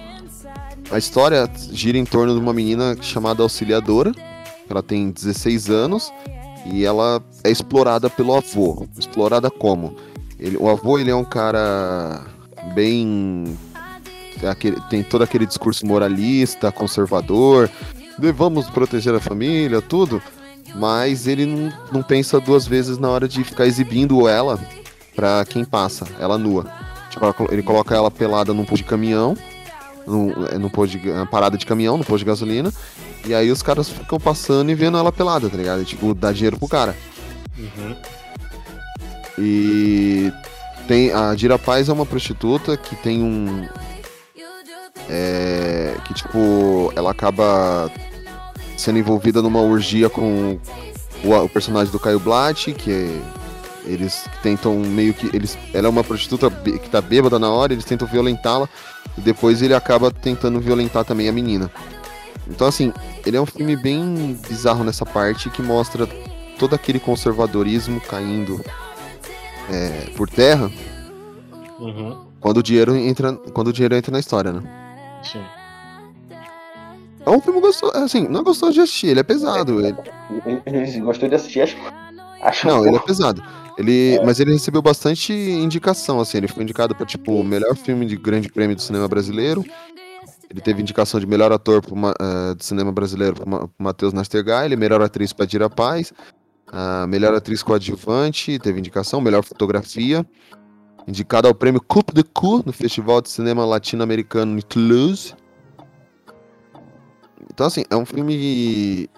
A história gira em torno de uma menina chamada Auxiliadora. Ela tem 16 anos e ela é explorada pelo avô. Explorada como? Ele, o avô ele é um cara bem. aquele- tem todo aquele discurso moralista, conservador. Vamos proteger a família, tudo. Mas ele não, não pensa duas vezes na hora de ficar exibindo ela pra quem passa, ela nua. Tipo, ele coloca ela pelada num posto de caminhão, num, é, num posto de, uma parada de caminhão, no posto de gasolina, e aí os caras ficam passando e vendo ela pelada, tá ligado? E, tipo, dá dinheiro pro cara. Uhum. E tem a Dira Paz é uma prostituta que tem um é, que tipo ela acaba sendo envolvida numa orgia com o, o personagem do Caio Blatt, que é- eles tentam meio que eles ela é uma prostituta que tá bêbada na hora, eles tentam violentá-la e depois ele acaba tentando violentar também a menina. Então assim, ele é um filme bem bizarro nessa parte que mostra todo aquele conservadorismo caindo é, por terra Uhum. quando o dinheiro entra, quando o dinheiro entra na história, né? Sim. É um filme gostoso, assim, não é gostoso de assistir, ele é pesado. Ele, gostou de assistir, acho. acho não, um ele é pesado. Ele, mas ele recebeu bastante indicação, assim, ele foi indicado para tipo melhor filme de grande prêmio do cinema brasileiro. Ele teve indicação de melhor ator pro, Ma- eh, de cinema brasileiro para Matheus Nastergaile, melhor atriz para Dira Paz, a melhor atriz coadjuvante, teve indicação, melhor fotografia, indicado ao prêmio Coupe de Cou no Festival de Cinema Latino-Americano em Toulouse. Então, assim, é um filme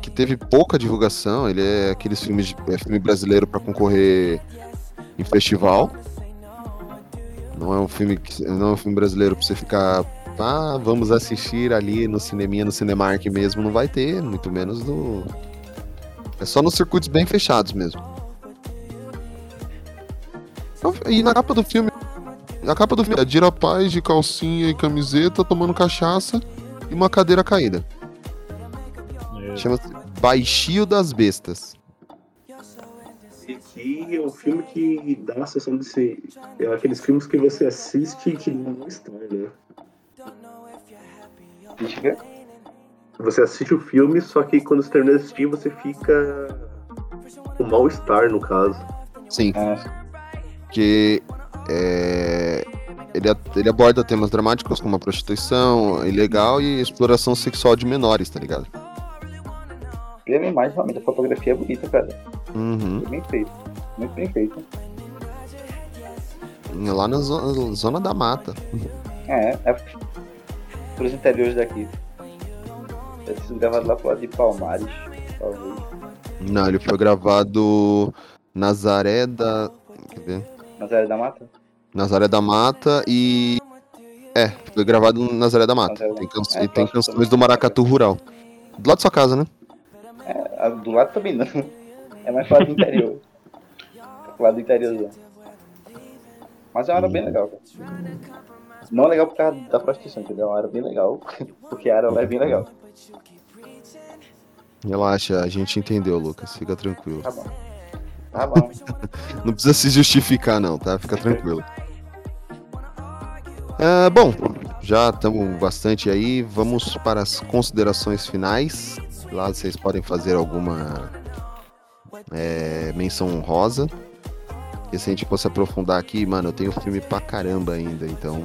que teve pouca divulgação. Ele é aqueles filmes de, é filme brasileiro para concorrer em festival. Não é um filme que, não é um filme brasileiro para você ficar, ah, vamos assistir ali no cineminha, no Cinemark mesmo, não vai ter, muito menos no É só nos circuitos bem fechados mesmo. Então, E na capa do filme, na capa do filme é Dira Paz de calcinha e camiseta tomando cachaça e uma cadeira caída. É. Chama-se Baixio das Bestas. E que é um filme que dá a sensação de ser. É aqueles filmes que você assiste e que não está, né? Ver. Você assiste o filme, só que quando você termina de assistir, você fica com mal-estar, no caso. Sim. Ah, que é, ele, a- ele aborda temas dramáticos como a prostituição ilegal e exploração sexual de menores, tá ligado? pela imagem, realmente, a fotografia é bonita, cara. Uhum. É bem feito. Muito bem feito. É Lá na zona, zona da mata. É, é pros interiores daqui. Deve sido gravado lá pro lado de Palmares, talvez. Não, ele foi gravado Nazaré da. Quer ver? Nazaré da Mata? Nazaré da Mata e. É, foi gravado no Nazaré da Mata. Nazaré da- Tem, canç- É, e tem canções do Maracatu Rural. Do lado da sua casa, né? É, do lado também não. É mais pro lado do interior. [LAUGHS] pro lado do interiorzão. Mas é uma área bem legal, cara. Não é legal por causa da prostituição, entendeu? Uma área bem legal, [LAUGHS] porque a área lá é bem legal. Relaxa, a gente entendeu, Lucas. Fica tranquilo. Tá bom. Tá bom. [LAUGHS] Não precisa se justificar, não, tá? Fica tranquilo. É, bom, já estamos bastante aí. Vamos para as considerações finais. Lá vocês podem fazer alguma é, menção rosa. E se a gente fosse aprofundar aqui, mano, eu tenho filme pra caramba ainda, então.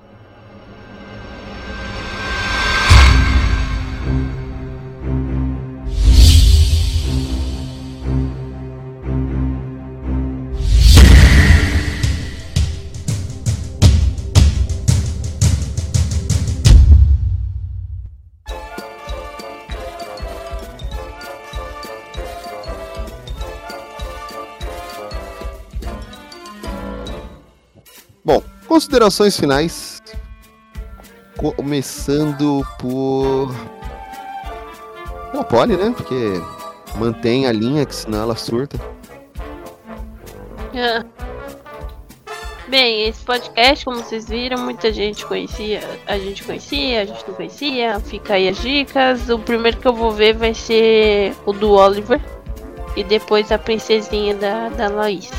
considerações finais. Começando por. Pela Polly, né? Porque mantém a linha, que senão ela surta. Ah. Bem, esse podcast, como vocês viram, muita gente conhecia, a gente conhecia, a gente não conhecia, fica aí as dicas. O primeiro que eu vou ver vai ser o do Oliver e depois a princesinha da, da Laís.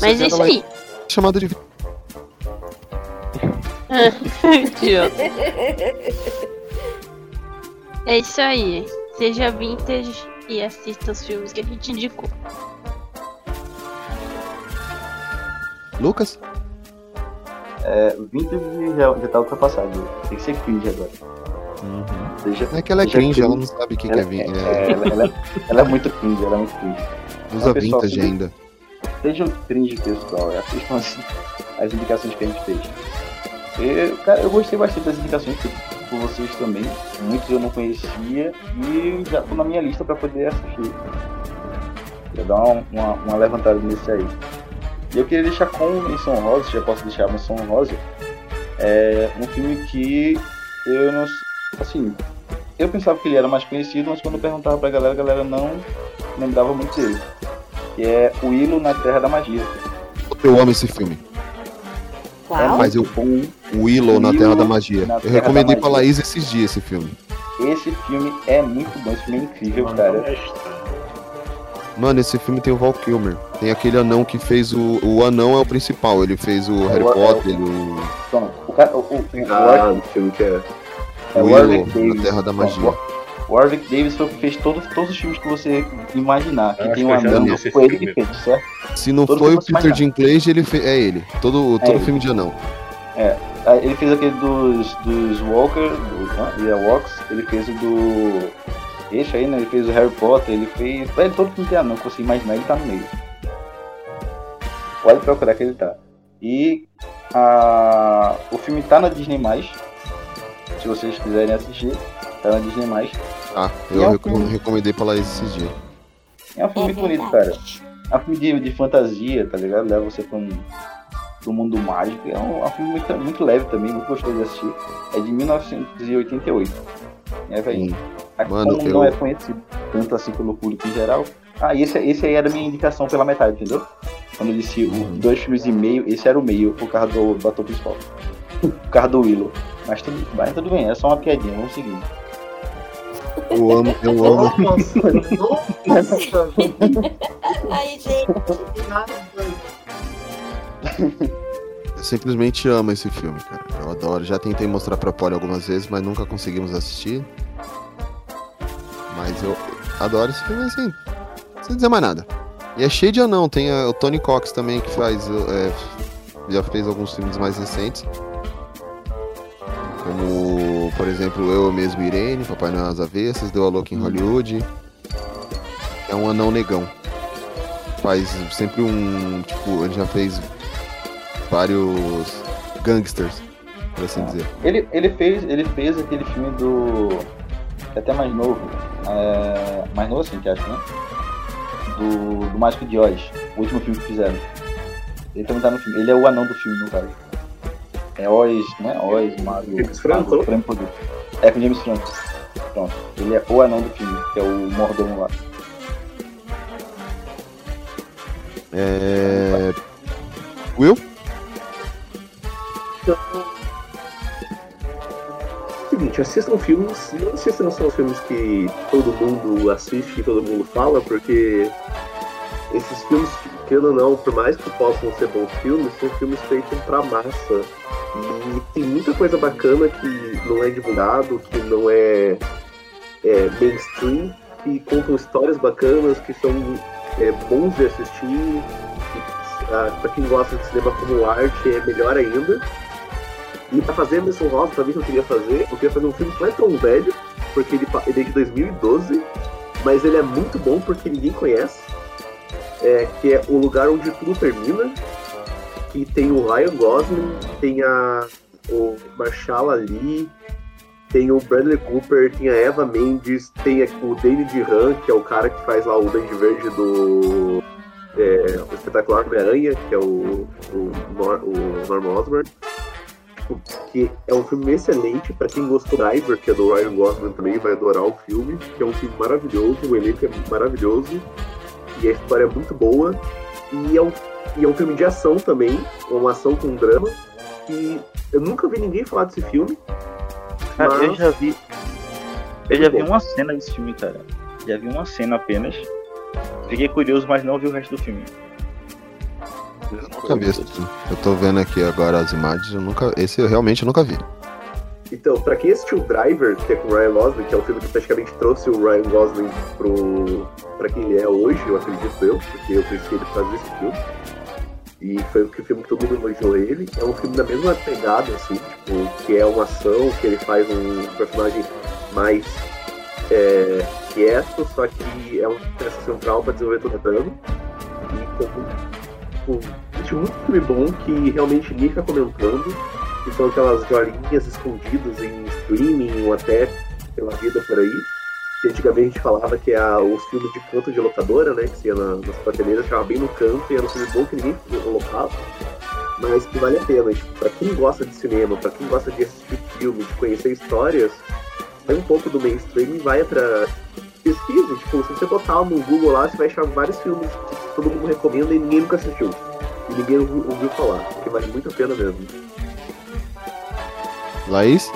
Mas é isso aí. Chamado de. Idiota. [LAUGHS] É isso aí. Seja vintage e assista os filmes que a gente indicou. Lucas? É, Vintage já, já tá ultrapassado. Tem que ser cringe agora. Deixa, É que ela é cringe, ela não sabe o que, que é Ela- vintage. é, ela, ela- ela é muito cringe, ela é muito cringe. Usa pessoal, vintage ainda. Sejam cringe, pessoal. Assistam assim, as indicações que a gente fez. Eu, cara, eu gostei bastante das indicações que por vocês também. Muitos eu não conhecia e já tô na minha lista para poder assistir. Já dar uma, uma, uma levantada nesse aí. E eu queria deixar com menção rosa, já posso deixar a menção rosa, é um filme que eu não. Assim, eu pensava que ele era mais conhecido, mas quando eu perguntava pra galera, a galera não lembrava muito dele. Que é O Hilo na Terra da Magia. Eu amo esse filme. Qual? Mas eu. O Willow na Terra da Magia. na Eu Terra recomendei pra. Laís esses dias esse filme. Esse filme é muito bom, esse filme é incrível, cara. Mano, esse filme tem o Val Kilmer. Tem aquele anão que fez o. O anão é o principal. Ele fez o Harry o- é o- Potter, o. Então, o cara. O, o, o Ah, Warwick- no filme que é. é o Willow na Terra da Magia. O Warwick Davis foi o que fez todos, todos os filmes que você imaginar. Que tem um anão, foi ele que fez, certo? Se não Todo foi o Peter. Dinklage, ele fez. É ele. Todo, todo ele. filme de anão. É. Aí Ele fez aquele dos, dos Walker, do, né, e a Walks, ele fez o do. Esse aí, né? Ele fez o Harry Potter, ele fez. Ele todo filme tem anão que você imaginar, ele tá no meio. Pode procurar que ele tá. E a, o filme tá na Disney. Se vocês quiserem assistir, tá na Disney. Ah, E eu é um recom- filme- recomendei pra Laís esses dias. É um filme É muito bonito, cara. É um filme de, de fantasia, tá ligado? Leva você pra um, pra um mundo mágico. É um, é um filme muito, muito leve também, muito gostoso de assistir. É de 1988. É, velho. Aqui Mano, como eu- não é conhecido tanto assim pelo público em geral. Ah, e esse, esse aí era a minha indicação pela metade, entendeu? Quando eu disse o dois filmes e meio, esse era o meio, por causa do, do ator principal. por causa do Willow. Mas tudo, mas tudo bem, é só uma piadinha, vamos seguir. Eu amo, eu amo. Ai, [LAUGHS] gente. [LAUGHS] Eu simplesmente amo esse filme, cara. Eu adoro. Já tentei mostrar pra Polly algumas vezes, mas nunca conseguimos assistir. Mas eu adoro esse filme assim. Sem dizer mais nada. E é cheio de anão. Tem a- o Tony Cox também, que faz. é, já fez alguns filmes mais recentes. Como, por exemplo, Eu Mesmo Irene, Papai Noel às Avessas, Deu a Louca em Hollywood. É um anão negão. Faz sempre um. Tipo, ele já fez vários gangsters, por assim dizer. Ele, ele, fez, ele fez aquele filme do. é até mais novo. é, mais novo assim, que acho, né? Do, do Mágico de Oz, o último filme que fizeram. Ele também tá no filme. Ele é o anão do filme, no caso. É Oz, não é Oz, Mago. James Franco? É com James Franco. Pronto. Ele é o anão do filme, que é o mordomo lá. É... Will? Então. Seguinte, assistam filmes, não assistam só os filmes que todo mundo assiste e todo mundo fala, porque esses filmes, querendo ou não, por mais que possam ser bons filmes, são filmes feitos pra massa. E tem muita coisa bacana que não é divulgado, que não é, é mainstream, que contam histórias bacanas, que são é, bons de assistir. Ah, pra quem gosta de cinema como arte, é melhor ainda. E pra fazer Emerson Rosa, pra mim que eu queria fazer, eu queria fazer um filme que não é tão velho, porque ele, ele é de 2012, mas ele é muito bom porque ninguém conhece. É, que é O Lugar Onde Tudo Termina, que tem o Ryan Gosling, tem a, o Marshall Ali, tem o Bradley Cooper, tem a Eva Mendes, tem o David Han, que é o cara que faz lá o Dente Verde do é, o espetacular Homem-Aranha, que é o, o, o Norman Osborn. Tipo, Que é um filme excelente para quem gostou do Driver, que é do Ryan Gosling também, vai adorar o filme, que é um filme maravilhoso, o elenco é maravilhoso e a história é muito boa. E é um, e é um filme de ação também, uma ação com drama. E eu nunca vi ninguém falar desse filme. Cara, eu mas- já vi. Eu já vi Muito bom. uma cena desse filme, cara. Já vi uma cena apenas. Fiquei curioso, mas não vi o resto do filme. Nunca vi. Eu tô vendo aqui agora as imagens, eu nunca. Esse eu realmente nunca vi. Então, pra quem assistiu Driver, que é com o Ryan Gosling, que é o filme que praticamente trouxe o Ryan Gosling pro, pra quem ele é hoje, eu acredito eu, porque eu conheci ele por causa desse filme. E foi o filme que todo mundo elogiou ele. É um filme da mesma pegada, assim, tipo, que é uma ação, que ele faz um personagem mais é, quieto, só que é um peça central pra desenvolver todo o plano. E como, tipo, existe muito filme bom que realmente ninguém fica comentando, que são aquelas jolinhas escondidas em streaming ou até pela vida por aí. Que antigamente a gente falava que é os filmes de canto de locadora, né? Que se ia na, nas prateleiras, ficava bem no canto e era um filme bom que ninguém colocava. Mas que vale a pena, tipo, pra quem gosta de cinema, pra quem gosta de assistir filme, de conhecer histórias, sai um pouco do mainstream e vai pra pesquisa. Tipo, se você botar no Google lá, você vai achar vários filmes que todo mundo recomenda e ninguém nunca assistiu. E ninguém ouviu, ouviu falar, porque vale muito a pena mesmo. Laís?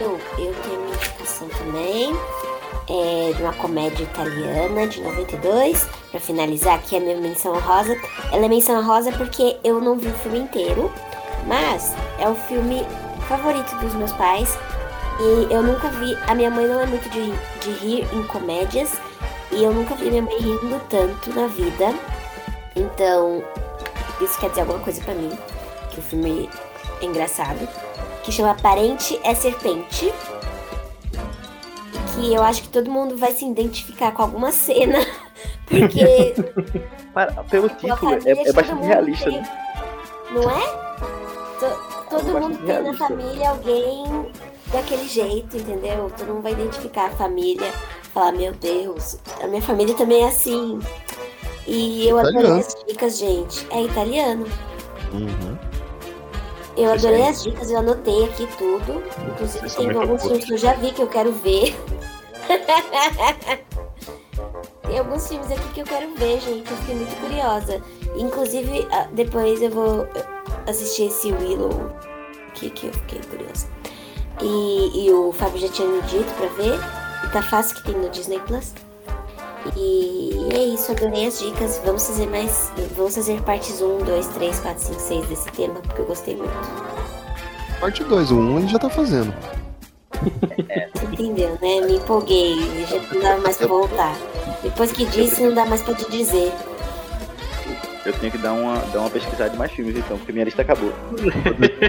Eu, eu tenho minha indicação também. É de uma comédia italiana de 92. Pra finalizar aqui a minha menção rosa. Ela é menção rosa porque eu não vi o filme inteiro. Mas é o filme favorito dos meus pais. E eu nunca vi. A minha mãe não é muito de, de rir em comédias. E eu nunca vi minha mãe rindo tanto na vida. Então, isso quer dizer alguma coisa pra mim. Que o filme é engraçado. Que chama Parente é Serpente. Que eu acho que todo mundo vai se identificar com alguma cena. [LAUGHS] Porque [LAUGHS] Para- pelo título, é, é bastante realista, tem- né? Não é? To- todo bastante mundo tem na realista. família alguém daquele jeito, entendeu? Todo mundo vai identificar a família, falar, meu Deus, a minha família também é assim. E eu adorei Italiano. as dicas, gente. É italiano. Uhum. Eu adorei as dicas, eu anotei aqui tudo. Inclusive são tem alguns filmes que eu já vi que eu quero ver. [LAUGHS] tem alguns filmes aqui que eu quero ver, gente. Eu fiquei muito curiosa. Inclusive, ah, depois eu vou assistir esse Willow aqui que eu fiquei curiosa. E, e o Fábio já tinha me dito pra ver. E tá fácil que tem no Disney Plus. E é isso, adorei as dicas. Vamos fazer mais. Vamos fazer partes 1, 2, 3, 4, 5, 6 desse tema, porque eu gostei muito. Parte 2, o 1 um ele já tá fazendo. Você entendeu, né? Me empolguei, já não dava mais pra voltar. Depois que disse, não dá mais pra te dizer. Eu tenho que dar uma, dar uma pesquisada de mais filmes então, porque minha lista acabou.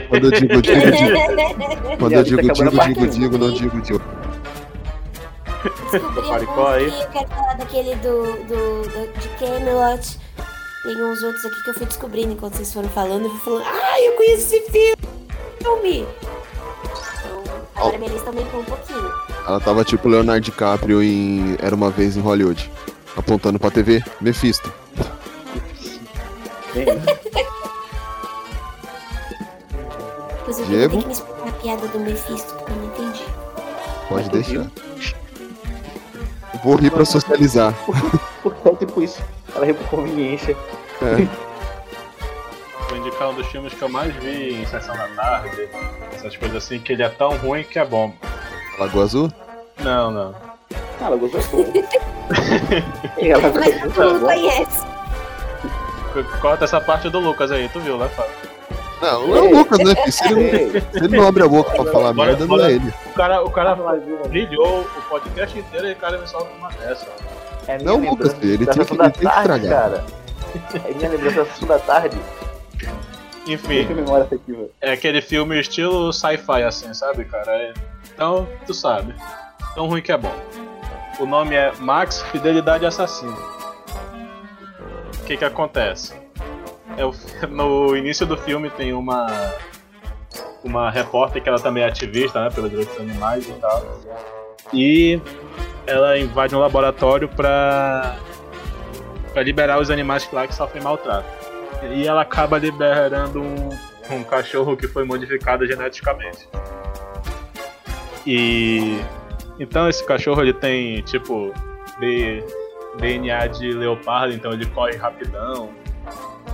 Quando eu digo, digo, digo. Quando eu digo, digo, [LAUGHS] digo, digo, não digo, digo. Descobri alguns aí? eu quero falar daquele do, do, do- de Camelot. Tem uns outros aqui que eu fui descobrindo enquanto vocês foram falando. Eu fui falando, ah, eu conheço esse filme! Então, agora minha lista aumentou um pouquinho. Ela tava tipo Leonardo DiCaprio em Era Uma Vez em Hollywood. Apontando pra TV, Mephisto. Depois eu Diego? ter que me explicar a piada do Mephisto, porque eu não entendi. Pode deixar. Vou rir pra socializar. Porque é tipo isso. Ela é por conveniência. É. Vou indicar um dos filmes que eu mais vi em Sessão da Tarde. Essas coisas assim, que ele é tão ruim que é bom. Lagoa Azul? Não, não. Ah, ela gostou pouco. Ela Mas todo mundo conhece. Corta essa parte do Lucas aí, tu viu, né, Fábio? Não, não é o Lucas, né? Se ele, não, se ele [LAUGHS] não abre a boca pra falar Bora- merda, não é ele. O cara, o cara brilhou o podcast inteiro e o cara me solta uma dessa. É Não, Lucas, filho, ele tinha que- da ele tem que tarde, estragar. cara. É minha lembrança da tarde. Enfim, é aquele filme estilo sci-fi, assim, sabe, cara? É- Então, tu sabe. Tão ruim que é bom. O nome é Max Fidelidade Assassino. Que que acontece? É [LAUGHS] no início do filme tem uma uma repórter que ela também é ativista, né, pelos direitos dos animais e tal. E ela invade um laboratório pra para liberar os animais lá que sofrem maltrato. E ela acaba liberando um, um cachorro que foi modificado geneticamente. E então esse cachorro ele tem tipo D- DNA de leopardo, então ele corre rapidão.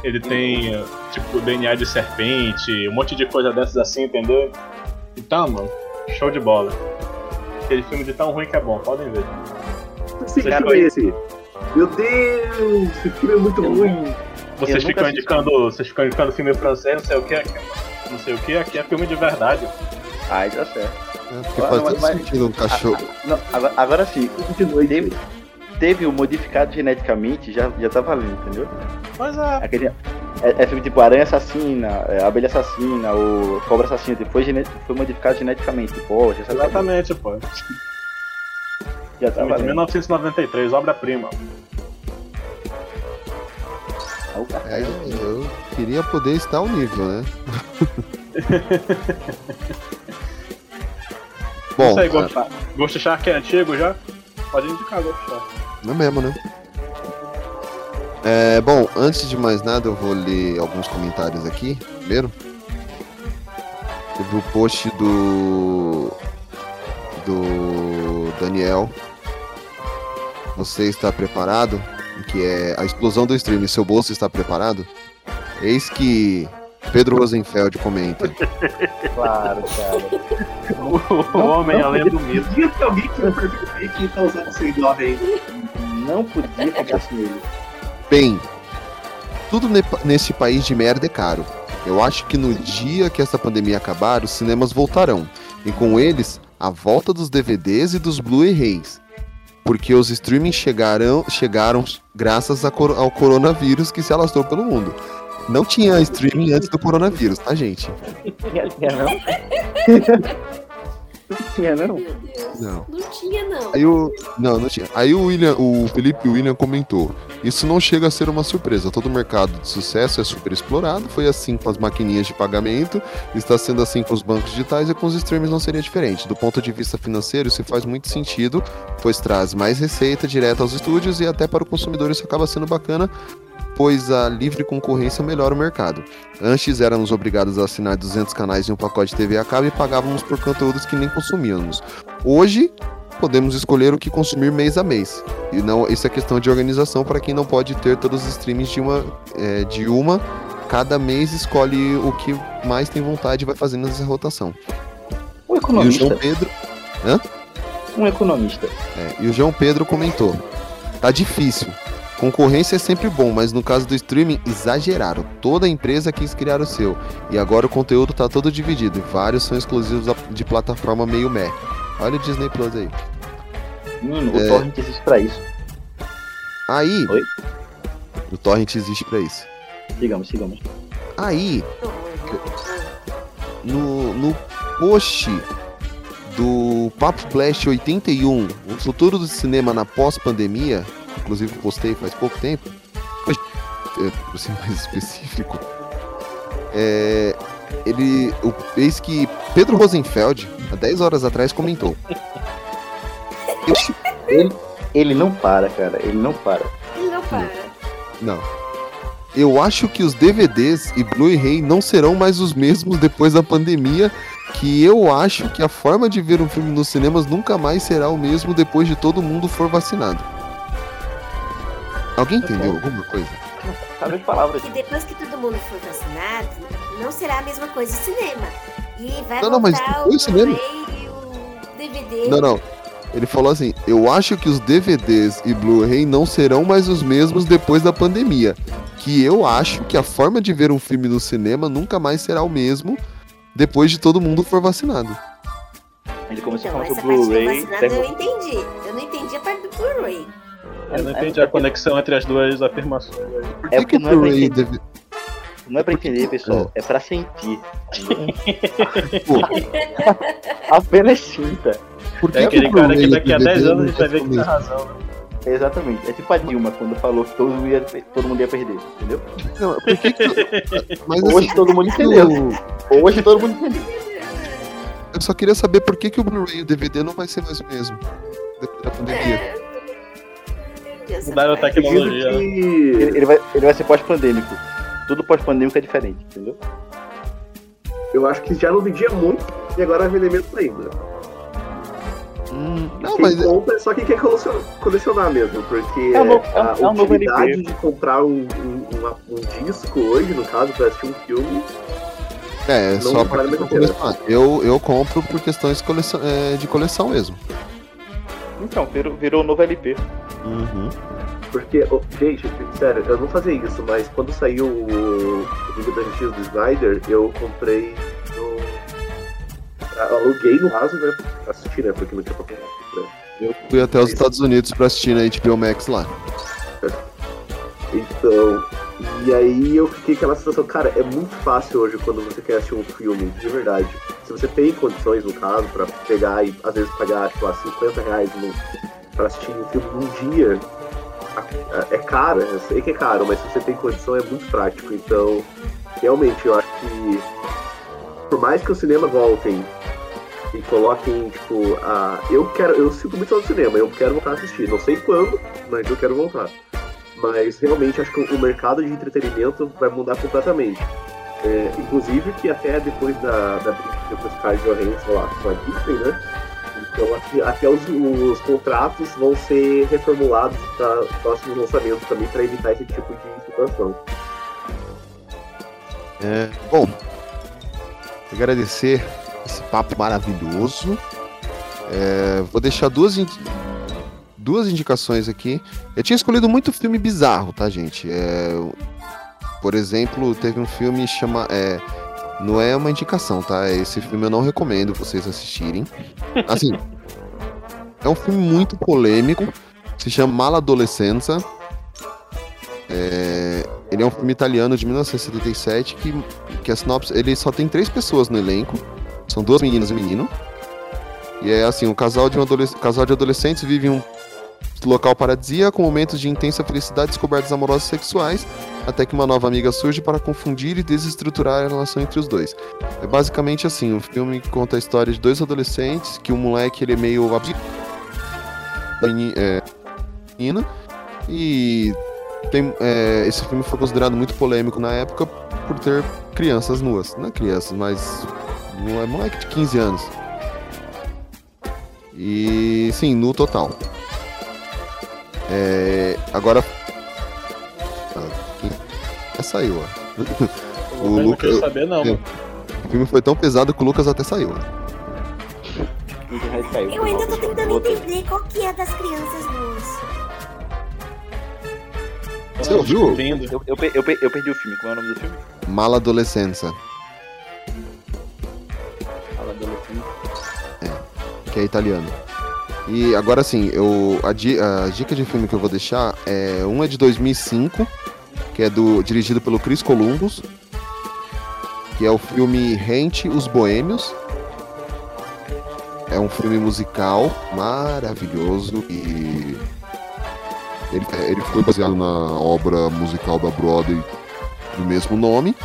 Ele tem tipo DNA de serpente, um monte de coisa dessas assim, entendeu? Então, mano, show de bola. Aquele filme de tão ruim que é bom, podem ver. Esse Você filme foi- é esse? Meu Deus, esse filme é muito ruim. Vocês nunca ficam indicando, vocês ficam indicando filme francês, não sei o que, aqui, não sei o que, aqui é filme de verdade. Ai, dá certo. É, Porque Ah, faz mas- todo mas- sentido um cachorro. Não, agora, agora sim, teve, teve o modificado geneticamente, já, já tá valendo, entendeu? Pois é. Aquele, é, é filme tipo Aranha Assassina, é, Abelha Assassina, ou Cobra Assassina, depois gene- foi modificado geneticamente. Pô, já, tá- Exatamente, pô. já tá valendo. 1993, obra-prima. É, eu queria poder estar ao nível, né? [LAUGHS] Bom, Isso aí, Ghost, Ghost Shark é antigo já? Pode indicar Ghost Shark. É mesmo, né? É, bom, antes de mais nada, eu vou ler alguns comentários aqui. Primeiro, teve o post do. do Daniel. Você está preparado? Que é a explosão do stream. Seu bolso está preparado? Eis que Pedro Rosenfeld comenta. Claro, cara. [LAUGHS] O homem além do mito. Podia ter alguém que não perguntou que tá usando esse nome aí. Não podia ficar sem ele. Bem, tudo ne- neste país de merda é caro. Eu acho que no dia que essa pandemia acabar, os cinemas voltarão. E com eles, a volta dos DVDs e dos Blu-rays. Porque os streamings chegarão, chegaram graças a cor- ao coronavírus que se alastrou pelo mundo. Não tinha streaming antes do coronavírus, tá, gente? Tinha, tinha não? tinha não? Não. Não tinha, não. Aí o. Não, não tinha. Aí o William, o Felipe William comentou. Isso não chega a ser uma surpresa. Todo mercado de sucesso é super explorado. Foi assim com as maquininhas de pagamento, está sendo assim com os bancos digitais e com os streamers não seria diferente. Do ponto de vista financeiro, isso faz muito sentido, pois traz mais receita direta aos estúdios e até para o consumidor isso acaba sendo bacana, pois a livre concorrência melhora o mercado. Antes éramos obrigados a assinar 200 canais em um pacote de TV a cabo e pagávamos por conteúdos que nem consumíamos. Hoje, podemos escolher o que consumir mês a mês. E não, isso é questão de organização para quem não pode ter todos os streams de uma, é, de uma. Cada mês escolhe o que mais tem vontade e vai fazendo essa rotação. Um E o economista. João Pedro. Hã? Um economista. É, e o João Pedro comentou: Tá difícil. Concorrência é sempre bom, mas no caso do streaming, exageraram. Toda empresa quis criar o seu. E agora o conteúdo tá todo dividido. E vários são exclusivos de plataforma meio meh. Olha o Disney Plus aí. Menino, o É. torrent existe pra isso. Aí. Oi? O Torrent existe pra isso. Sigamos, sigamos. Aí. No, no post do Papo Blast 81, o futuro do cinema na pós-pandemia, inclusive postei faz pouco tempo, é, pra ser mais [LAUGHS] específico, é, ele, o, eis que Pedro Rosenfeld, há 10 horas atrás, comentou. Ele, ele não para, cara. Ele não para. Ele não para. Não. Eu acho que os DVDs e Blu-ray não serão mais os mesmos depois da pandemia. Que eu acho que a forma de ver um filme nos cinemas nunca mais será o mesmo depois de todo mundo for vacinado. Alguém entendeu alguma coisa? Sabe as palavras. E depois que todo mundo for vacinado, não será a mesma coisa o cinema. E vai Não, não, mas o o cinema- Blu-ray e o DVD. Não, não. Ele falou assim: eu acho que os DVDs e Blu-ray não serão mais os mesmos depois da pandemia. Que eu acho que a forma de ver um filme no cinema nunca mais será o mesmo depois de todo mundo for vacinado. Ele começou Então, a falar que o parte do Blu-ray. vacinado eu entendi. Eu não entendi a conexão entre as duas afirmações. Por É que, que porque o não é pra Blu-ray entender. Não é pra entender, pessoal. É pra sentir. [LAUGHS] [LAUGHS] Apenas sinta. por que, É que aquele cara que daqui a 10 DVD anos a gente vai ver que tem são razão, né? Exatamente. É tipo a Dilma quando falou que todo mundo ia, todo mundo ia perder, entendeu? Não, por que que- [LAUGHS] Mas Hoje assim, todo mundo entendeu. o- Hoje todo mundo entendeu. eu só queria saber por que, que o Blu-ray e o DVD não vai ser mais o mesmo depois da pandemia. Essa Mudaram a tecnologia. né? Ele, que ele vai, ele vai ser pós-pandêmico. Tudo pós-pandêmico é diferente, entendeu? eu acho que já não vendia muito e agora vai vender menos ainda. Hum, não, Quem mas compra é só quem quer colecionar, mesmo, porque É um novo- é um- a é um novo utilidade de comprar um, um, uma- um disco hoje, no caso, pra assistir um filme, é não só pra vale quem muito for a pena. colecionar. Eu, eu compro por questões colecion- é, de coleção mesmo. Então, virou, virou um novo LP. Uhum. Porque, oh, gente, sério, eu não fazia isso, mas quando saiu o o Liga da Justiça do Snyder, eu comprei no. Aluguei no caso, né? Pra assistir, né? Porque não tinha pra comprar. né? Eu fui até os Estados Unidos pra assistir na HBO Max lá. Então, e aí eu fiquei aquela sensação, cara, é muito fácil hoje quando você quer assistir um filme, de verdade. Se você tem condições, no caso, pra pegar e às vezes pagar, tipo, lá, 50 reais no, pra assistir um filme num dia, é caro, eu sei que é caro, mas se você tem condição é muito prático. Então, realmente, eu acho que por mais que o cinema voltem e coloquem, tipo, a. Eu quero. Eu sinto muito no cinema, eu quero voltar a assistir. Não sei quando, mas eu quero voltar. Mas realmente acho que o mercado de entretenimento vai mudar completamente. É, inclusive que até depois da, da briga com de Johansson lá com a Disney, né? Então aqui, até os, os contratos vão ser reformulados para próximos lançamentos também para evitar esse tipo de situação. É, bom, agradecer esse papo maravilhoso. É, vou deixar duas, duas indicações aqui. Eu tinha escolhido muito filme bizarro, tá, gente? É, por exemplo, teve um filme chama. É, não é uma indicação, tá? Esse filme eu não recomendo vocês assistirem. Assim, é um filme muito polêmico. Se chama Maladolescenza. É, ele é um filme italiano de 1977 que, que a sinopse, ele só tem três pessoas no elenco. São duas meninas e um menino. E é assim, um casal de, um adolesc- casal de adolescentes vive um local paradisíaco momentos de intensa felicidade descobertas amorosas sexuais, até que uma nova amiga surge para confundir e desestruturar a relação entre os dois. É basicamente assim, um filme conta a história de dois adolescentes, que o moleque ele é meio da é, menina, e tem, é, esse filme foi considerado muito polêmico na época por ter crianças nuas. Não é crianças, mas é moleque de 15 anos. E sim, no total. É, agora. Ah, É, saiu, ó. Eu não Luca- quero saber, não. O filme foi tão pesado que o Lucas até saiu. ó. Eu ainda tô tentando entender qual que é das crianças nuas. Você ouviu? Eu, eu, eu, eu perdi o filme. Qual é o nome do filme? Maladolescença, Fala adolescente. que é italiano. E agora sim, eu, a, di- a dica de filme que eu vou deixar é um é de 2005, que é do dirigido pelo Chris Columbus, que é o filme Rente os Boêmios. É um filme musical maravilhoso e ele, ele foi baseado na obra musical da Broadway do mesmo nome.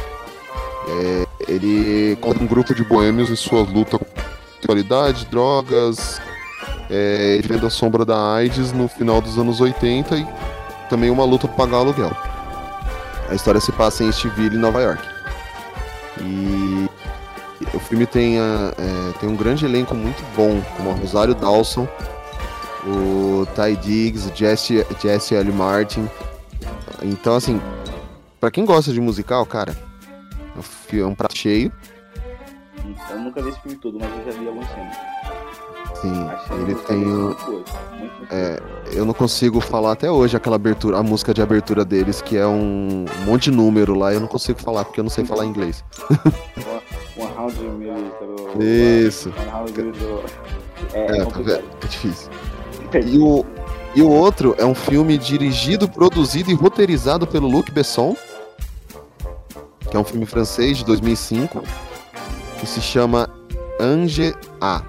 É, ele conta um grupo de boêmios em sua luta com sexualidade, drogas, é, ele vendo a sombra da AIDS no final dos anos 80 e também uma luta para pagar aluguel. A história se passa em Steville, Nova York. E o filme tem, a- é, tem um grande elenco muito bom, como Rosário Dawson, o Ty Diggs, o Jesse, Jesse L. Martin. Então, assim, Pra quem gosta de musical, cara, é um é um prato cheio. Eu nunca vi esse filme todo, mas eu já vi algumas cenas. Sim, ele tem. o- muito É, eu não consigo falar até hoje aquela abertura, a música de abertura deles, que é um monte de número lá, eu não consigo falar porque eu não sei falar inglês. One Hundred Millimeter. Isso. É, É, é tá difícil. E o, e o outro é um filme dirigido, produzido e roteirizado pelo Luc Besson, que é um filme francês de 2005, que se chama Ange A,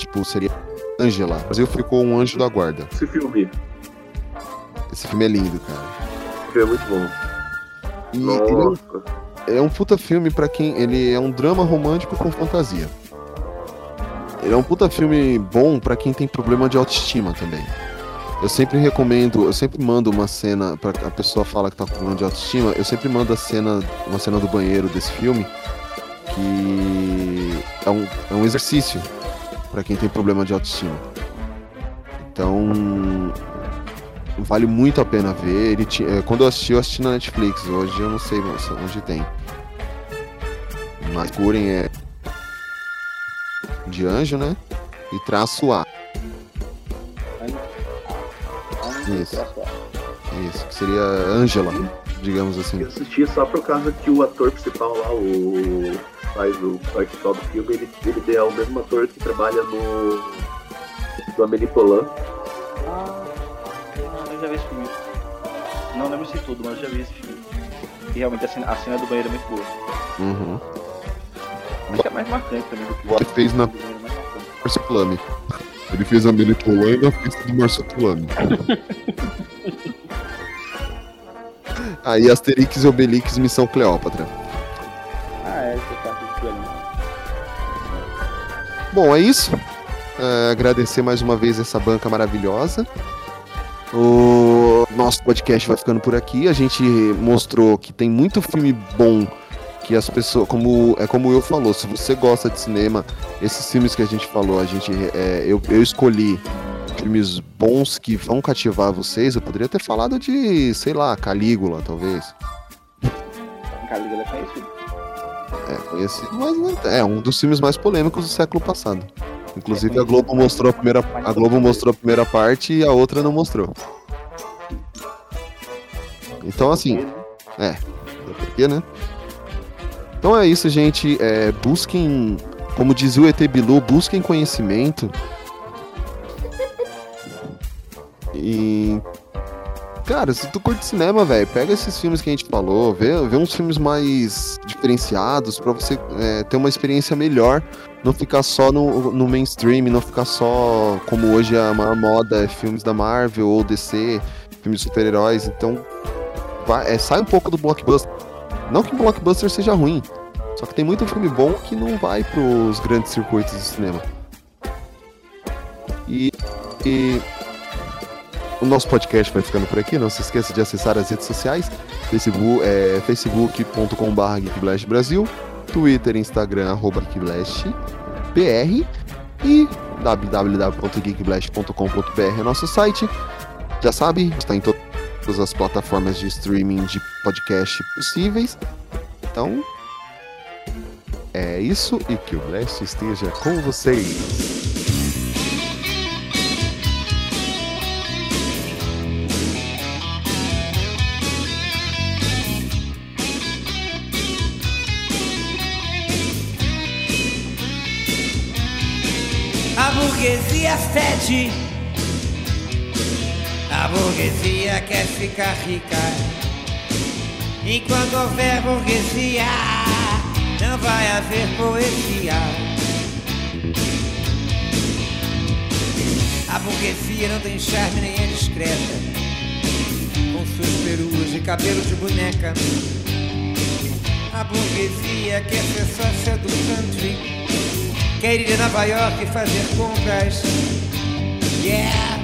tipo seria Angela. O Brasil ficou um anjo da guarda. Esse filme, Esse filme é lindo, cara. esse filme é muito bom. E ele é um Nossa. É um puta filme pra quem. Ele é um drama romântico com fantasia. Ele é um puta filme bom pra quem tem problema de autoestima também. Eu sempre recomendo, eu sempre mando uma cena pra a pessoa fala que tá com problema de autoestima, eu sempre mando a cena, uma cena do banheiro desse filme que é um, é um exercício pra quem tem problema de autoestima. Então, vale muito a pena ver. Ele ti- eh, quando eu assisti, eu assisti na Netflix. Hoje eu não sei onde tem. Mas curem é de anjo, né? E traço A. Isso. Isso, que seria Angela, digamos assim. Eu assisti só por causa que o ator principal lá, o faz o principal do filme, ele, ele é o mesmo ator que trabalha no do Amélie Poulain. Ah, eu já vi esse filme. Não lembro se tudo, mas eu já vi esse filme. E realmente a cena, a cena do banheiro é muito boa. Uhum. Acho que é mais marcante também do que o Ele fez na Plame. Ele fez a Melitolã e na pista do Marcio Plame. [LAUGHS] Aí Asterix e Obelix Missão Cleópatra. Bom, é isso. É, agradecer mais uma vez essa banca maravilhosa. O nosso podcast vai ficando por aqui. A gente mostrou que tem muito filme bom que as pessoas, como é como eu falou, se você gosta de cinema, esses filmes que a gente falou, a gente, é, eu, eu escolhi filmes bons que vão cativar vocês. Eu poderia ter falado de, sei lá, Calígula, talvez. Calígula é conhecido. É, conhecido, mas não é, é um dos filmes mais polêmicos do século passado. Inclusive a Globo mostrou a primeira, a Globo mostrou a primeira parte e a outra não mostrou. Então assim, é, por quê, né? Então é isso, gente. É, busquem, como dizia o ET Bilu, busquem conhecimento. E. Cara, se tu curte cinema, velho, pega esses filmes que a gente falou, vê, vê uns filmes mais diferenciados pra você é, ter uma experiência melhor. Não ficar só no, no mainstream, não ficar só como hoje a maior moda é filmes da Marvel ou DC, filmes de super-heróis. Então, vai, é, sai um pouco do blockbuster. Não que o blockbuster seja ruim, só que tem muito filme bom que não vai pros grandes circuitos de cinema. E, e o nosso podcast vai ficando por aqui. Não se esqueça de acessar as redes sociais: Facebook, é, facebook.com.br Brasil, Twitter, Instagram, arroba GeekBlastBR e www.geekblast.com.br é nosso site. Já sabe, está em to- todas as plataformas de streaming de podcast possíveis. Então, é isso e que o Blast esteja com vocês. Burguesia fede. A burguesia quer ficar rica. Enquanto houver burguesia, não vai haver poesia. A burguesia não tem charme nem é discreta. Com suas peruas de cabelo de boneca. A burguesia quer ser sócia do country. Quer ir a Nova York e fazer compras. Yeah!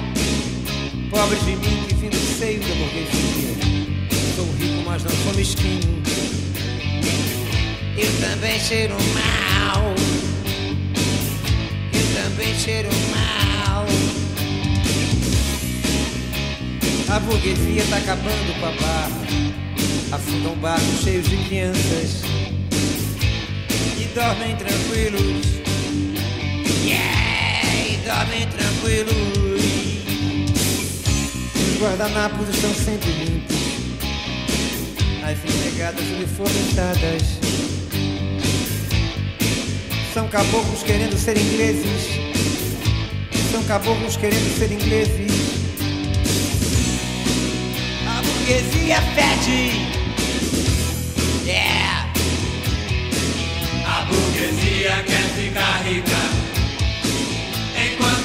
Pobre de mim que vim do seio da burguesia. Sou rico, mas não sou mesquinho. Eu também cheiro mal. Eu também cheiro mal. A burguesia tá acabando com a barra. afundam barcos cheios de crianças e dormem tranquilos. Yeah, e dormem tranquilos. Os guardanapos estão sempre limpos, as empregadas uniformizadas. São caboclos querendo ser ingleses. São caboclos querendo ser ingleses. A burguesia fede. Yeah. A burguesia quer ficar rica.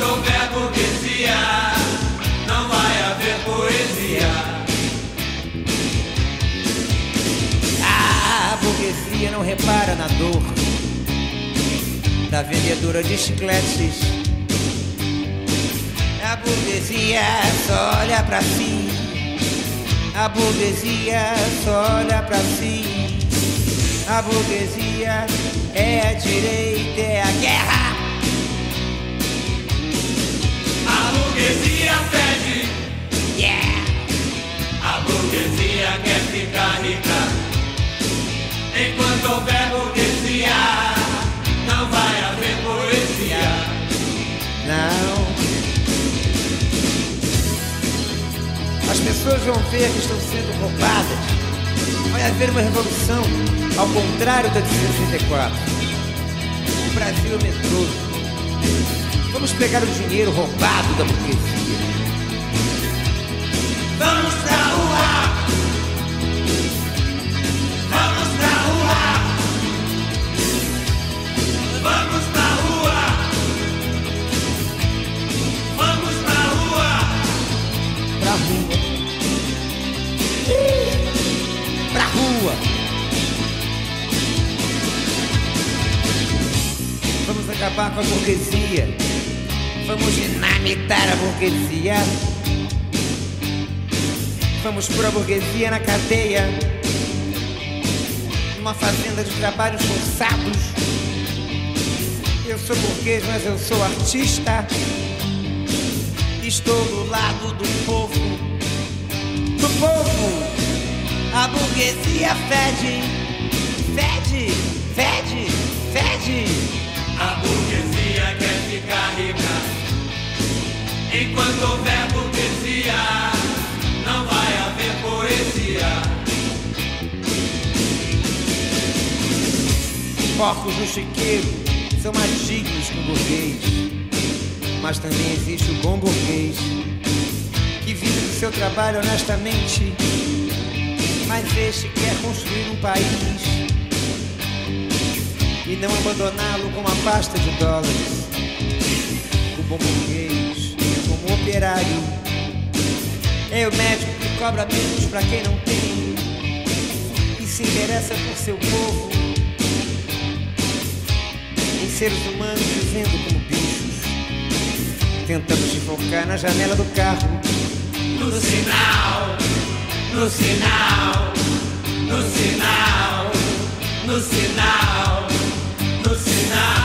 Enquanto houver burguesia, não vai haver poesia. A burguesia não repara na dor da vendedora de chicletes. A burguesia só olha pra si. A burguesia só olha pra si. A burguesia é a direita, é a guerra. Burguesia fede. Yeah. A burguesia quer ficar rica. Enquanto houver burguesia, não vai haver poesia. Não. As pessoas vão ver que estão sendo roubadas. Vai haver uma revolução, ao contrário da de 64. O Brasil é medroso. Vamos pegar o dinheiro roubado da burguesia. Vamos pra rua! Vamos pra rua! Vamos pra rua! Vamos pra rua! Pra rua. Pra rua. Vamos acabar com a burguesia. Vamos dinamitar a burguesia. Vamos pôr a burguesia na cadeia. Numa fazenda de trabalhos forçados. Eu sou burguês, mas eu sou artista. Estou do lado do povo. Do povo. A burguesia fede. Fede, fede, fede. Enquanto houver burguesia, não vai haver poesia. Porcos no chiqueiro são mais dignos que o burguês. Mas também existe o bom burguês que vive do seu trabalho honestamente. Mas este quer construir um país e não abandoná-lo com uma pasta de dólares. O bom burguês, operário, é o médico que cobra menos para quem não tem e se interessa por seu povo em seres humanos vivendo como bichos, tentando se focar na janela do carro. No sinal, no sinal, no sinal, no sinal, no sinal.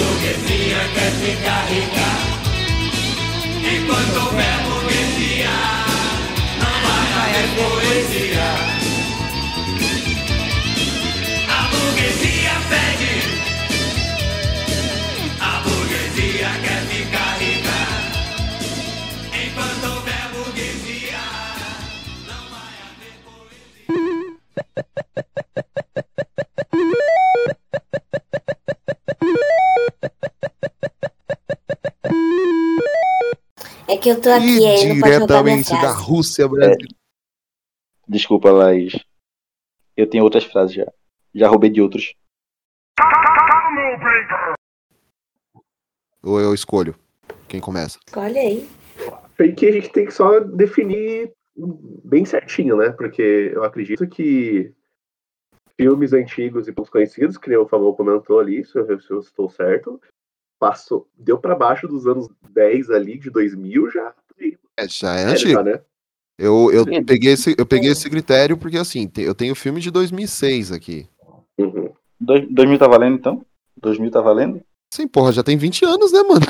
Burguesia quer ficar rica. Enquanto houver burguesia, não vai haver poesia. A burguesia pede. Que eu tô aqui, aí Diretamente da. Rússia brasileira. Desculpa, Laís. Eu tenho outras frases já. Já roubei de outros. Ou eu escolho? Quem começa? Olha aí. Foi que a gente tem que só definir bem certinho, né? Porque eu acredito que filmes antigos e poucos conhecidos, que nem o Favor comentou ali, se eu, se eu estou certo, passou, deu pra baixo dos anos 10 ali, de 2000, já. É, já é Sério, antigo. já, né? Eu, eu, peguei esse, eu peguei esse critério porque, assim, te- eu tenho filme de 2006 aqui. Uhum. Dois- 2000 tá valendo então? 2000 tá valendo? Sim, porra, já tem 20 anos, né, mano?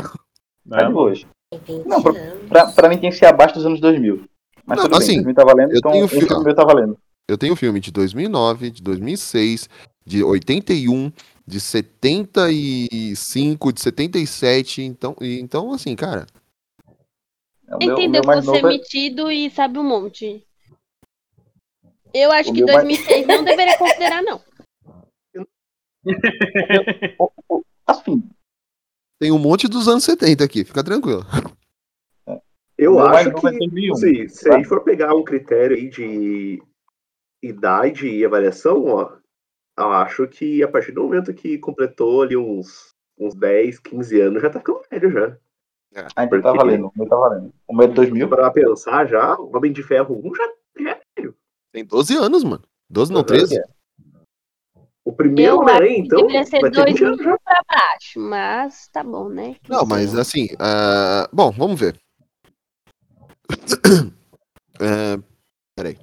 Tá de boas. Tem Não, 20 pra, pra, pra mim tem que ser abaixo dos anos 2000. Mas Não, tudo assim, bem, 2000 tá valendo, eu então tenho fi- filme meu tá valendo. Eu tenho filme de 2009, de 2006, de 81, de 75, de 77. Então, e- então assim, cara. É, Entendeu que você é é- metido e sabe um monte. Eu acho O que meu mais- 2006 não deveria considerar, não. Assim, Tem um monte dos anos 70 aqui, fica tranquilo. Eu meu mais acho é que, 2001, assim, se tá? a gente for pegar um critério aí de idade e avaliação, ó, eu acho que a partir do momento que completou ali uns, uns 10, 15 anos, já tá ficando velho já. ainda tá Porque- valendo, o meu tá valendo. O é de 2000? Pra pensar já, o Homem de Ferro 1 já já é velho. Tem 12 anos, mano. 12 não, Uhum. 13? O primeiro Eu Homem-Aranha, que então, deveria ser vai ter 20 dois anos pra baixo, mas tá bom, né? Não, mas assim. ah, bom, vamos ver. [COUGHS] É, peraí.